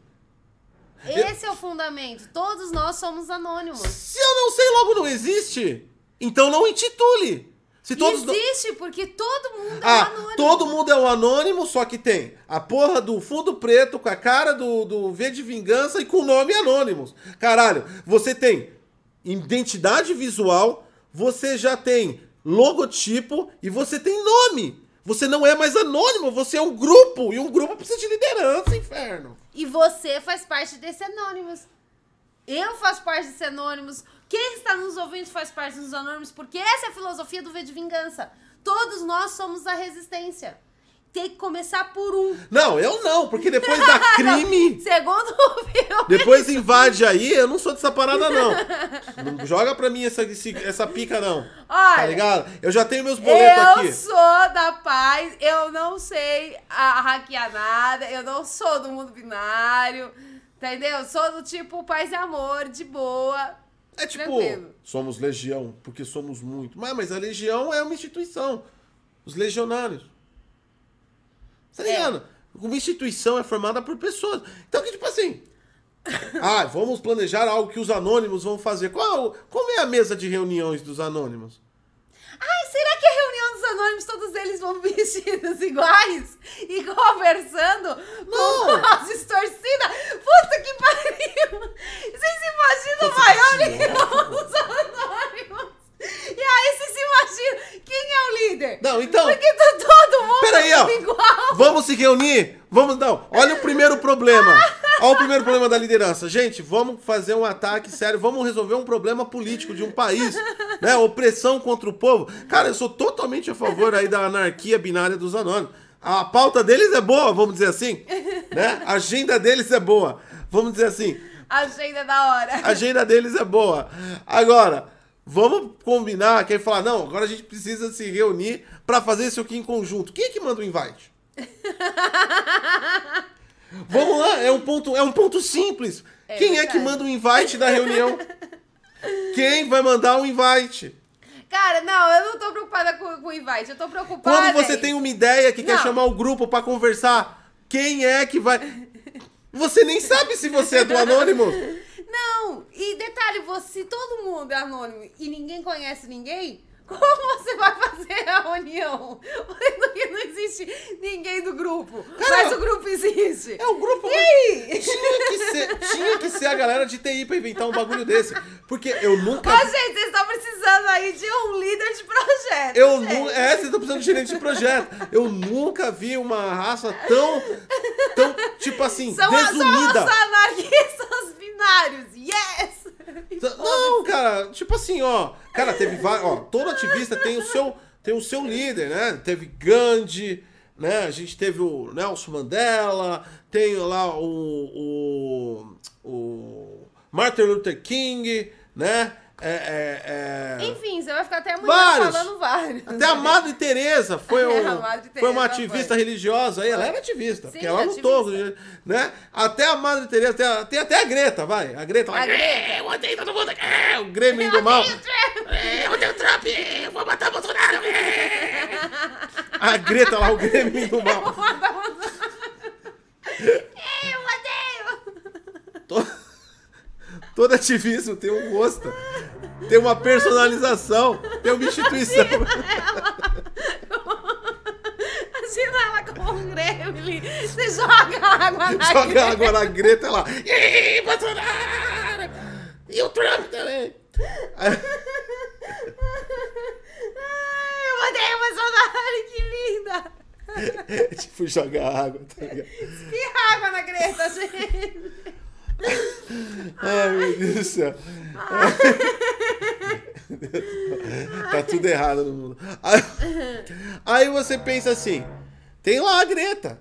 Esse é o fundamento. Todos nós somos anônimos. Se eu não sei, logo não existe. Então não intitule. Se todos não- Existe, porque todo mundo é Ah, anônimo. todo mundo é um anônimo, só que tem a porra do fundo preto com a cara do, do V de vingança e com o nome anônimos. Caralho, você tem identidade visual, você já tem logotipo e você tem nome. Você não é mais anônimo, você é um grupo. E um grupo precisa de liderança, inferno. E você faz parte desse Anônimos. Eu faço parte desse Anônimos. Quem está nos ouvindo faz parte dos Anônimos, porque essa é a filosofia do V de Vingança. Todos nós somos a resistência. Tem que começar por um. Não, eu não, porque depois da crime. Segundo o filme. Depois invade aí, eu não sou dessa parada, não. Não joga pra mim essa, essa pica, não. tá Olha, ligado? Eu já tenho meus boletos Eu aqui. sou da paz, eu não sei a hackear nada, eu não sou do mundo binário, entendeu? Eu Sou do tipo paz e amor, de boa. É tipo, Tranquilo. somos legião, porque somos muito. Mas, mas a legião é uma instituição. Os legionários. Tá É. ligado? Uma instituição é formada por pessoas. Então, que tipo assim. Ah, vamos planejar algo que os anônimos vão fazer. Qual, como é a mesa de reuniões dos anônimos? Ai, será que a reunião dos anônimos, todos eles vão vestidos iguais? E conversando Não. com voz distorcida? Puta que pariu! Vocês imaginam o maior reunião dos anônimos? E aí vocês imaginam quem é o líder? Não, então. Porque tá todo Peraí, ó. igual. Vamos se reunir? Vamos, não. Olha o primeiro problema. Olha o primeiro problema da liderança. Gente, vamos fazer um ataque sério. Vamos resolver um problema político de um país. Né? Opressão contra o povo. Cara, eu sou totalmente a favor aí da anarquia binária dos anônimos. A pauta deles é boa, vamos dizer assim. Né? A agenda deles é boa. Vamos dizer assim. Agenda da hora. A agenda deles é boa. Agora, vamos combinar que ele falar, não, agora a gente precisa se reunir pra fazer isso aqui em conjunto. Quem é que manda o invite? Vamos lá, é um ponto, é um ponto simples. É Quem é que verdade. manda o invite da reunião? Quem vai mandar o invite? Cara, não, eu não tô preocupada com, com o invite. Eu tô preocupada. Quando você em- tem uma ideia que quer Não. chamar o grupo pra conversar, quem é que vai. Você nem sabe se você é do anônimo. Não, e detalhe, você, todo mundo é anônimo e ninguém conhece ninguém, como você vai fazer a reunião? Porque não existe ninguém do grupo, Cara, mas o grupo existe. É o grupo. E aí? Tinha que, ser, tinha que ser a galera de TI pra inventar um bagulho desse. Porque eu nunca. Ô, gente, vocês estão precisando aí de um líder de projeto. Eu nu... É, vocês estão precisando de gerente de projeto. Eu nunca vi uma raça tão. tão, tipo assim, São, a- são desunida. os anarquistas binários. Yes! Não, cara, tipo assim, ó. Cara, teve vários. Ó, todo ativista tem o seu, tem o seu líder, né? Teve Gandhi, né? A gente teve o Nelson Mandela, tem lá o. o, o Martin Luther King, né? É, é, é... Enfim, você vai ficar até amanhã Vários. falando vários. Até a Madre Teresa foi, É, um, Madre foi uma ativista foi. religiosa aí, ela era ativista, Sim, porque ela ativista. lutou, né? Até a Madre Teresa, tem, a- tem até a Greta, vai, a Greta. A lá, Greta. "É, Eu odeio todo mundo, é, o Grêmio do mal. É, Eu odeio o Trump, é, eu vou matar o Bolsonaro. é." A Greta lá, o Grêmio do mal. Eu odeio! To- Todo ativismo tem um rosto, tem uma personalização, tem uma instituição. Imagina ela com um gremlin. Você joga água na Joga grelha. agora a Greta lá. Ih, Bolsonaro! E o Trump também. Ai, eu odeio Bolsonaro, que linda! Tipo jogar água, tá ligado? Espirra água na Greta, gente. Ai, meu Deus do céu. tá tudo errado no mundo. Aí, aí você pensa assim: tem lá a Greta.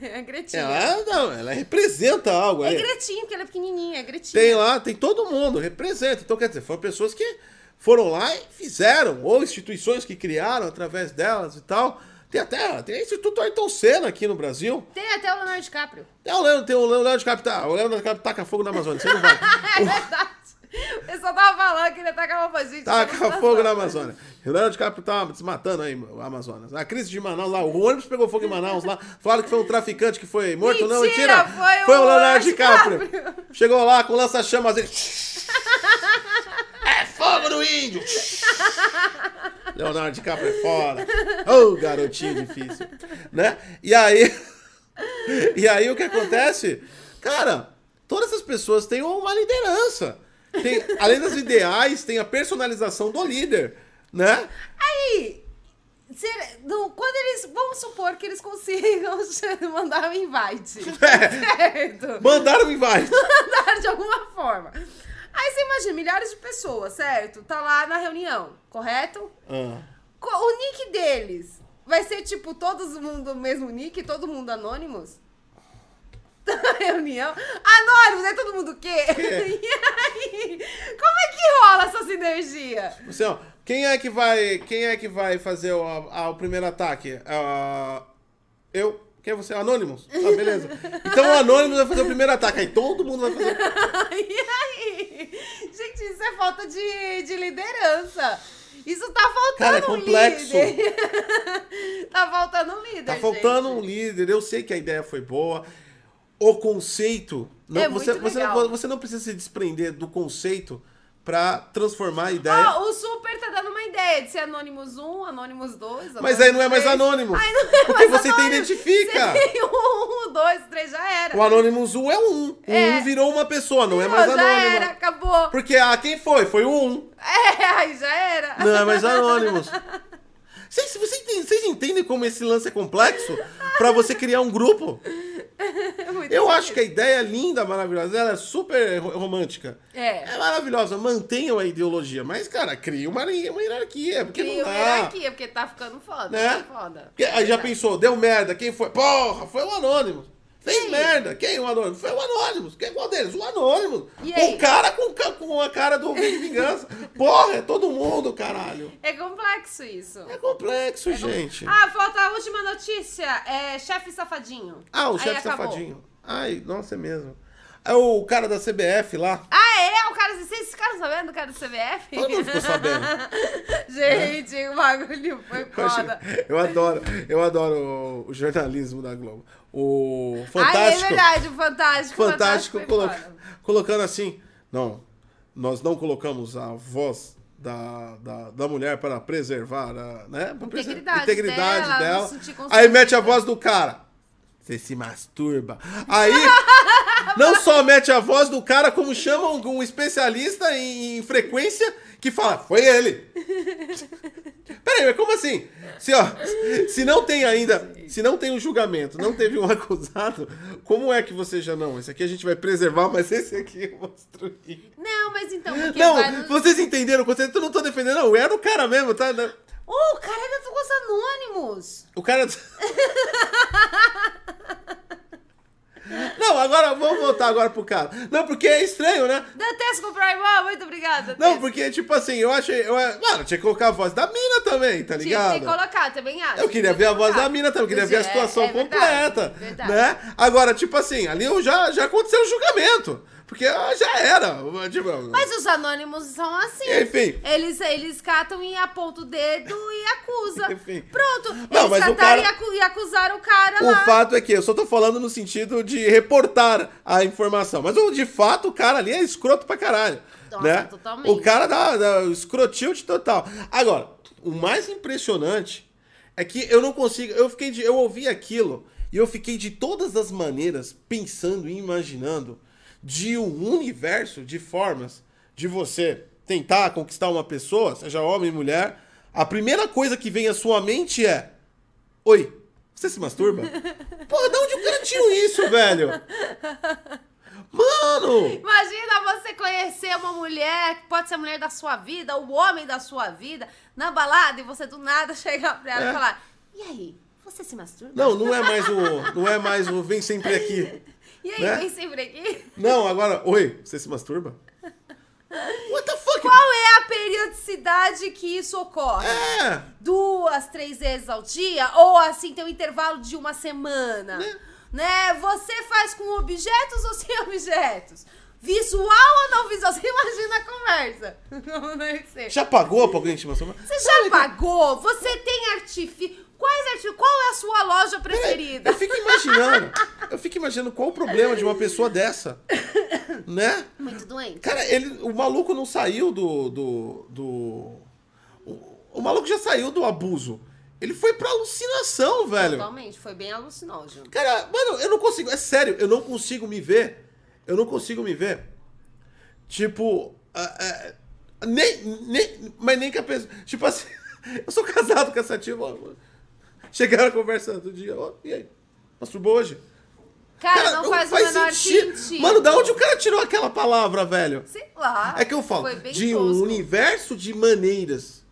É Gretinha. Ela, não, ela representa algo. É. Gretinha, porque ela é pequenininha, é Gretinha. Tem lá, tem todo mundo, representa. Então, quer dizer, foram pessoas que foram lá e fizeram, ou instituições que criaram através delas e tal. Tem até, tem Instituto Ayrton Senna aqui no Brasil. Tem até o Leonardo DiCaprio. Tem o Leandro, tem o Leonardo DiCaprio, o Leonardo DiCaprio taca fogo na Amazônia, você não vai. É verdade. O pessoal tava falando que ele atacava pra gente. Taca fogo na Amazônia. O Leonardo DiCaprio tá desmatando aí o Amazonas. A crise de Manaus lá, o ônibus pegou fogo em Manaus lá. Falaram que foi um traficante que foi morto. não, Mentira, mentira. foi o Foi o Leonardo Leonardo DiCaprio. DiCaprio. Chegou lá com lança-chamas ele. é fogo no índio! Leonardo DiCaprio é fora. Ô, oh, garotinho difícil. Né? E aí. E aí o que acontece? Cara, todas essas pessoas têm uma liderança. Tem, além das ideais, tem a personalização do líder, né? Aí, quando eles. Vamos supor que eles consigam mandar um invite. É. Certo? Mandaram um invite. Mandaram de alguma forma. Aí você imagina, milhares de pessoas, certo? Tá lá na reunião, correto? Ah. O nick deles vai ser tipo todo mundo mesmo nick, todo mundo anônimos? Reunião. Anônimos, é todo mundo o quê? E aí? Como é que rola essa sinergia? Você, ó, quem é que vai, quem é que vai fazer o, a, o primeiro ataque? Uh, eu? Quem é você? Anônimos? Ah, beleza. Então o Anônimos vai fazer o primeiro ataque. Aí todo mundo vai fazer. e aí? Gente, isso é falta de, de liderança. Isso tá faltando Cara, é complexo. um líder. tá faltando um líder. Tá faltando gente. um líder. Eu sei que a ideia foi boa. O conceito. Não, é você, você, não, você não precisa se desprender do conceito pra transformar a ideia. Oh, o Super de ser Anonymous 1, Anonymous 2. Anonymous Mas aí não é mais Anonymous. Aí não é porque mais você tem identifica. Você tem um, dois, três, já era. O Anonymous 1 é um. O é. um virou uma pessoa, não é mais Anonymous. Já era, acabou. Porque, ah, quem foi? Foi o 1. É, aí já era. Não é mais Anonymous. Vocês, vocês, vocês entendem como esse lance é complexo? Pra você criar um grupo? eu acho que a ideia é linda, maravilhosa. Ela é super romântica. É. É maravilhosa. Mantenham a ideologia. Mas, cara, cria uma, uma hierarquia. Porque cria uma hierarquia, porque tá ficando foda. Né? Tá foda. Porque, aí já pensou, deu merda. Quem foi? Porra, foi o Anônimo. Fez Quem? merda. Quem o Anônimo? Foi o Anônimo. Quem qual deles? O Anônimo. O cara com, com a cara do V de Vingança. Porra, é todo mundo, caralho. É complexo isso. É complexo, é gente. Ah, falta a última notícia. É chefe safadinho. Ah, o chefe safadinho. Ai, nossa, é mesmo. É o cara da CBF lá. Ah, é? O cara. Vocês ficaram sabendo do cara do CBF? Todo mundo ficou sabendo. Gente, é. o bagulho foi foda. Eu, adoro, eu adoro o, jornalismo da Globo. O Fantástico. Ah, é verdade, o Fantástico. Fantástico, fantástico colocando assim. Não, nós não colocamos a voz da, da, da mulher para preservar a né? integridade, integridade dela. dela. Aí mete a voz do cara. Você se masturba. Aí, não só mete a voz do cara, como chama um especialista em, em frequência que fala, foi ele. Peraí, mas como assim? Se, ó, se não tem ainda, se não tem um julgamento, não teve um acusado, como é que você já não? Esse aqui a gente vai preservar, mas esse aqui eu vou destruir. Não, mas então. Não, vocês entenderam o conceito? Eu não tô defendendo, não. Era o cara mesmo, tá? Oh, o cara era dos anônimos. O cara. Não, agora vamos voltar agora pro cara. Não, porque é estranho, né? Detesto comprar igual, muito obrigada. Não, porque, tipo assim, eu achei. Eu, mano, tinha que colocar a voz da mina também, tá ligado? Tinha que colocar, também acho. Eu queria ver a voz da mina também, eu queria ver a situação é, é completa. Verdade, verdade. Né? Agora, tipo assim, ali já, já aconteceu o julgamento. Porque já era. Tipo, Mas os anônimos são assim. Enfim. Eles, eles catam e apontam o dedo e acusam. Enfim. Pronto. Não, eles mas cataram o cara... e acusaram o cara o lá. O fato é que eu só tô falando no sentido de reportar a informação. Mas de fato o cara ali é escroto pra caralho. Nossa, né? totalmente. O cara dá, dá escrotil de total. Agora, o mais impressionante é que eu não consigo. Eu fiquei de, Eu ouvi aquilo e eu fiquei de todas as maneiras pensando e imaginando de um universo de formas de você tentar conquistar uma pessoa, seja homem ou mulher, a primeira coisa que vem à sua mente é: Oi, você se masturba? Porra, de onde o cara tirou isso, velho? Mano! Imagina você conhecer uma mulher, que pode ser a mulher da sua vida, o homem da sua vida, na balada, e você do nada chegar pra ela é. e falar: E aí, você se masturba? Não, não é mais o. Não é mais o vem sempre aqui. E aí, né? vem sempre aqui? Não, agora, oi, você se masturba? What the fuck? Qual é a periodicidade que isso ocorre? É. Duas, três vezes ao dia? Ou assim, tem um intervalo de uma semana? Né? né? Você faz com objetos ou sem objetos? Visual ou não visual? Você imagina a conversa. Não Já pagou pra alguém te masturbar? Você já pagou? Você tem artifício. Quais artigos? Qual é a sua loja preferida? eu fico imaginando. eu fico imaginando qual o problema de uma pessoa dessa. Né? Muito doente. Cara, ele, o maluco não saiu do. do. do O maluco já saiu do abuso. Ele foi pra alucinação, velho. Totalmente, foi bem alucinógeno. Cara, mano, eu não consigo. É sério, eu não consigo me ver. Eu não consigo me ver. Tipo. ah, ah, nem, nem. Mas nem que a pessoa. Tipo assim. Eu sou casado com essa tia. ó, Chegaram conversando um dia. Ó, e aí? Masturbou hoje? Cara, não, faz, o menor sentido. Mano, da onde o cara tirou aquela palavra, velho? Sei lá. É que eu falo, de um universo de maneiras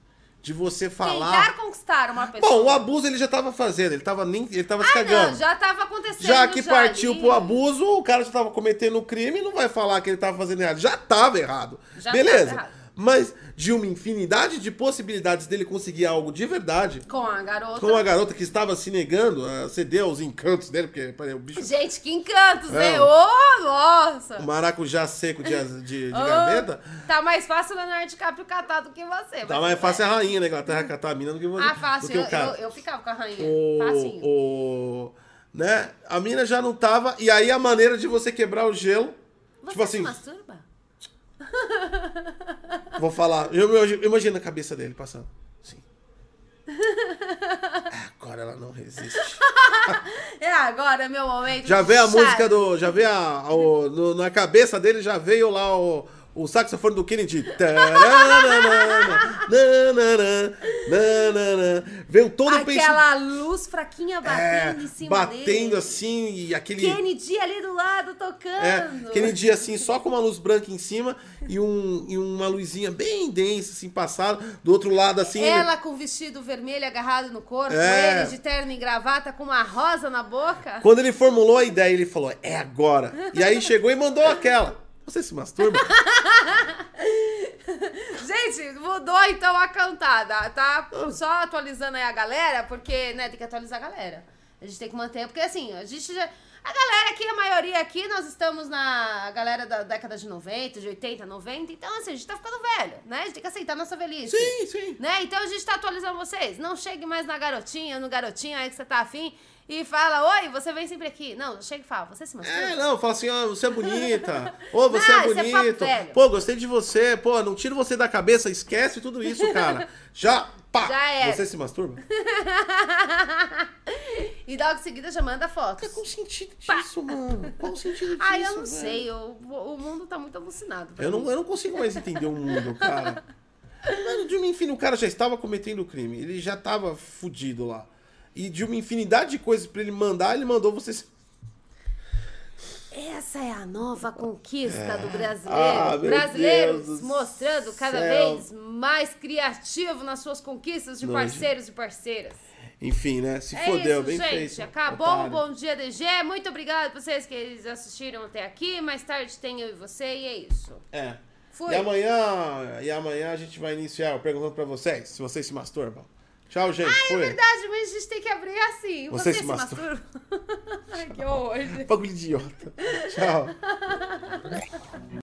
de você falar. Tentar conquistar uma pessoa. Bom, o abuso ele já tava fazendo, ele tava nem. Ele tava se ah, cagando. não, já tava acontecendo. Já que partiu ali. pro abuso, o cara já tava cometendo crime, não vai falar que ele tava fazendo errado. Já tava errado. Já Beleza. tava errado. Mas de uma infinidade de possibilidades dele conseguir algo de verdade, Com a garota. com a garota que estava se negando a ceder aos encantos dele, porque peraí, o bicho. Gente, que encantos, É. hein? Ô, nossa! O maracujá seco de, de, de Ô, gaveta. Tá mais fácil o Leonardo DiCaprio catar do que você. Tá mais fácil bem. a rainha da Inglaterra catar a mina do que você. Ah, fácil. Eu, o eu, eu ficava com a rainha. Facinho. o, o, né? A mina já não tava. E aí a maneira de você quebrar o gelo. Você tipo assim, masturba? Vou falar. Eu, eu, eu imagino a cabeça dele passando. Ah, Agora ela não resiste. É agora, meu momento. Já veio a música do. Já veio a. o- no- na cabeça dele já veio lá o. O saxofone do Kennedy. Veio todo o pensamento. Aquela luz fraquinha batendo em cima É, batendo dele. assim e aquele. Kennedy ali do lado tocando. É, dia assim, só com uma luz branca em cima e, um, e uma luzinha bem densa, assim, passada. Do outro lado, assim. Ela com o vestido vermelho agarrado no corpo, É. ele de terno e gravata com uma rosa na boca. Quando ele formulou a ideia, ele falou, é agora. E aí chegou e mandou aquela. Você se masturba? Gente, mudou então a cantada, tá? Só atualizando aí a galera, porque, né, tem que atualizar a galera. A gente tem que manter, porque assim, a gente já. A galera aqui, a maioria aqui, nós estamos na galera da década de 90, de 80, 90. Então, assim, a gente tá ficando velho, né? A gente tem que aceitar nossa velhice. sim, sim. Né? Então a gente tá atualizando vocês. Não chegue mais na garotinha, no garotinho aí que você tá afim e fala, oi, você vem sempre aqui. Não, chega e fala, você se masturba? É, não, fala assim, ó, você é bonita. Ô, você Não, é é bonito. velho. Pô, gostei de você. Pô, não tiro você da cabeça, esquece tudo isso, cara. Já, pá. Já era. Você se masturba? E logo em seguida já manda fotos. Qual o sentido disso, mano? Qual o sentido disso? Ah, eu não velho? sei, o, o mundo tá muito alucinado. Eu mim. não, eu não consigo mais entender o mundo, cara. Mano, de uma infin... o cara já estava cometendo crime. Ele já estava fudido lá. E de uma infinidade de coisas pra ele mandar, ele mandou você. se- Essa é a nova conquista do Ah, brasileiro. meu Brasileiros do mostrando cada céu. vez mais criativo nas suas conquistas de Nojo. parceiros e parceiras. Enfim, né? Se É fodeu, isso, bem gente. feito. Acabou otário. o Bom Dia DG. Muito obrigada pra vocês que assistiram até aqui. Mais tarde tem eu e você e é isso. É. Fui. E amanhã, e amanhã a gente vai iniciar perguntando pra vocês se vocês se masturbam. Tchau, gente. É Fui. verdade, mas a gente tem que abrir assim. Você Você, se se masturba. masturba? Ai, que horror. Bagulho idiota. Tchau.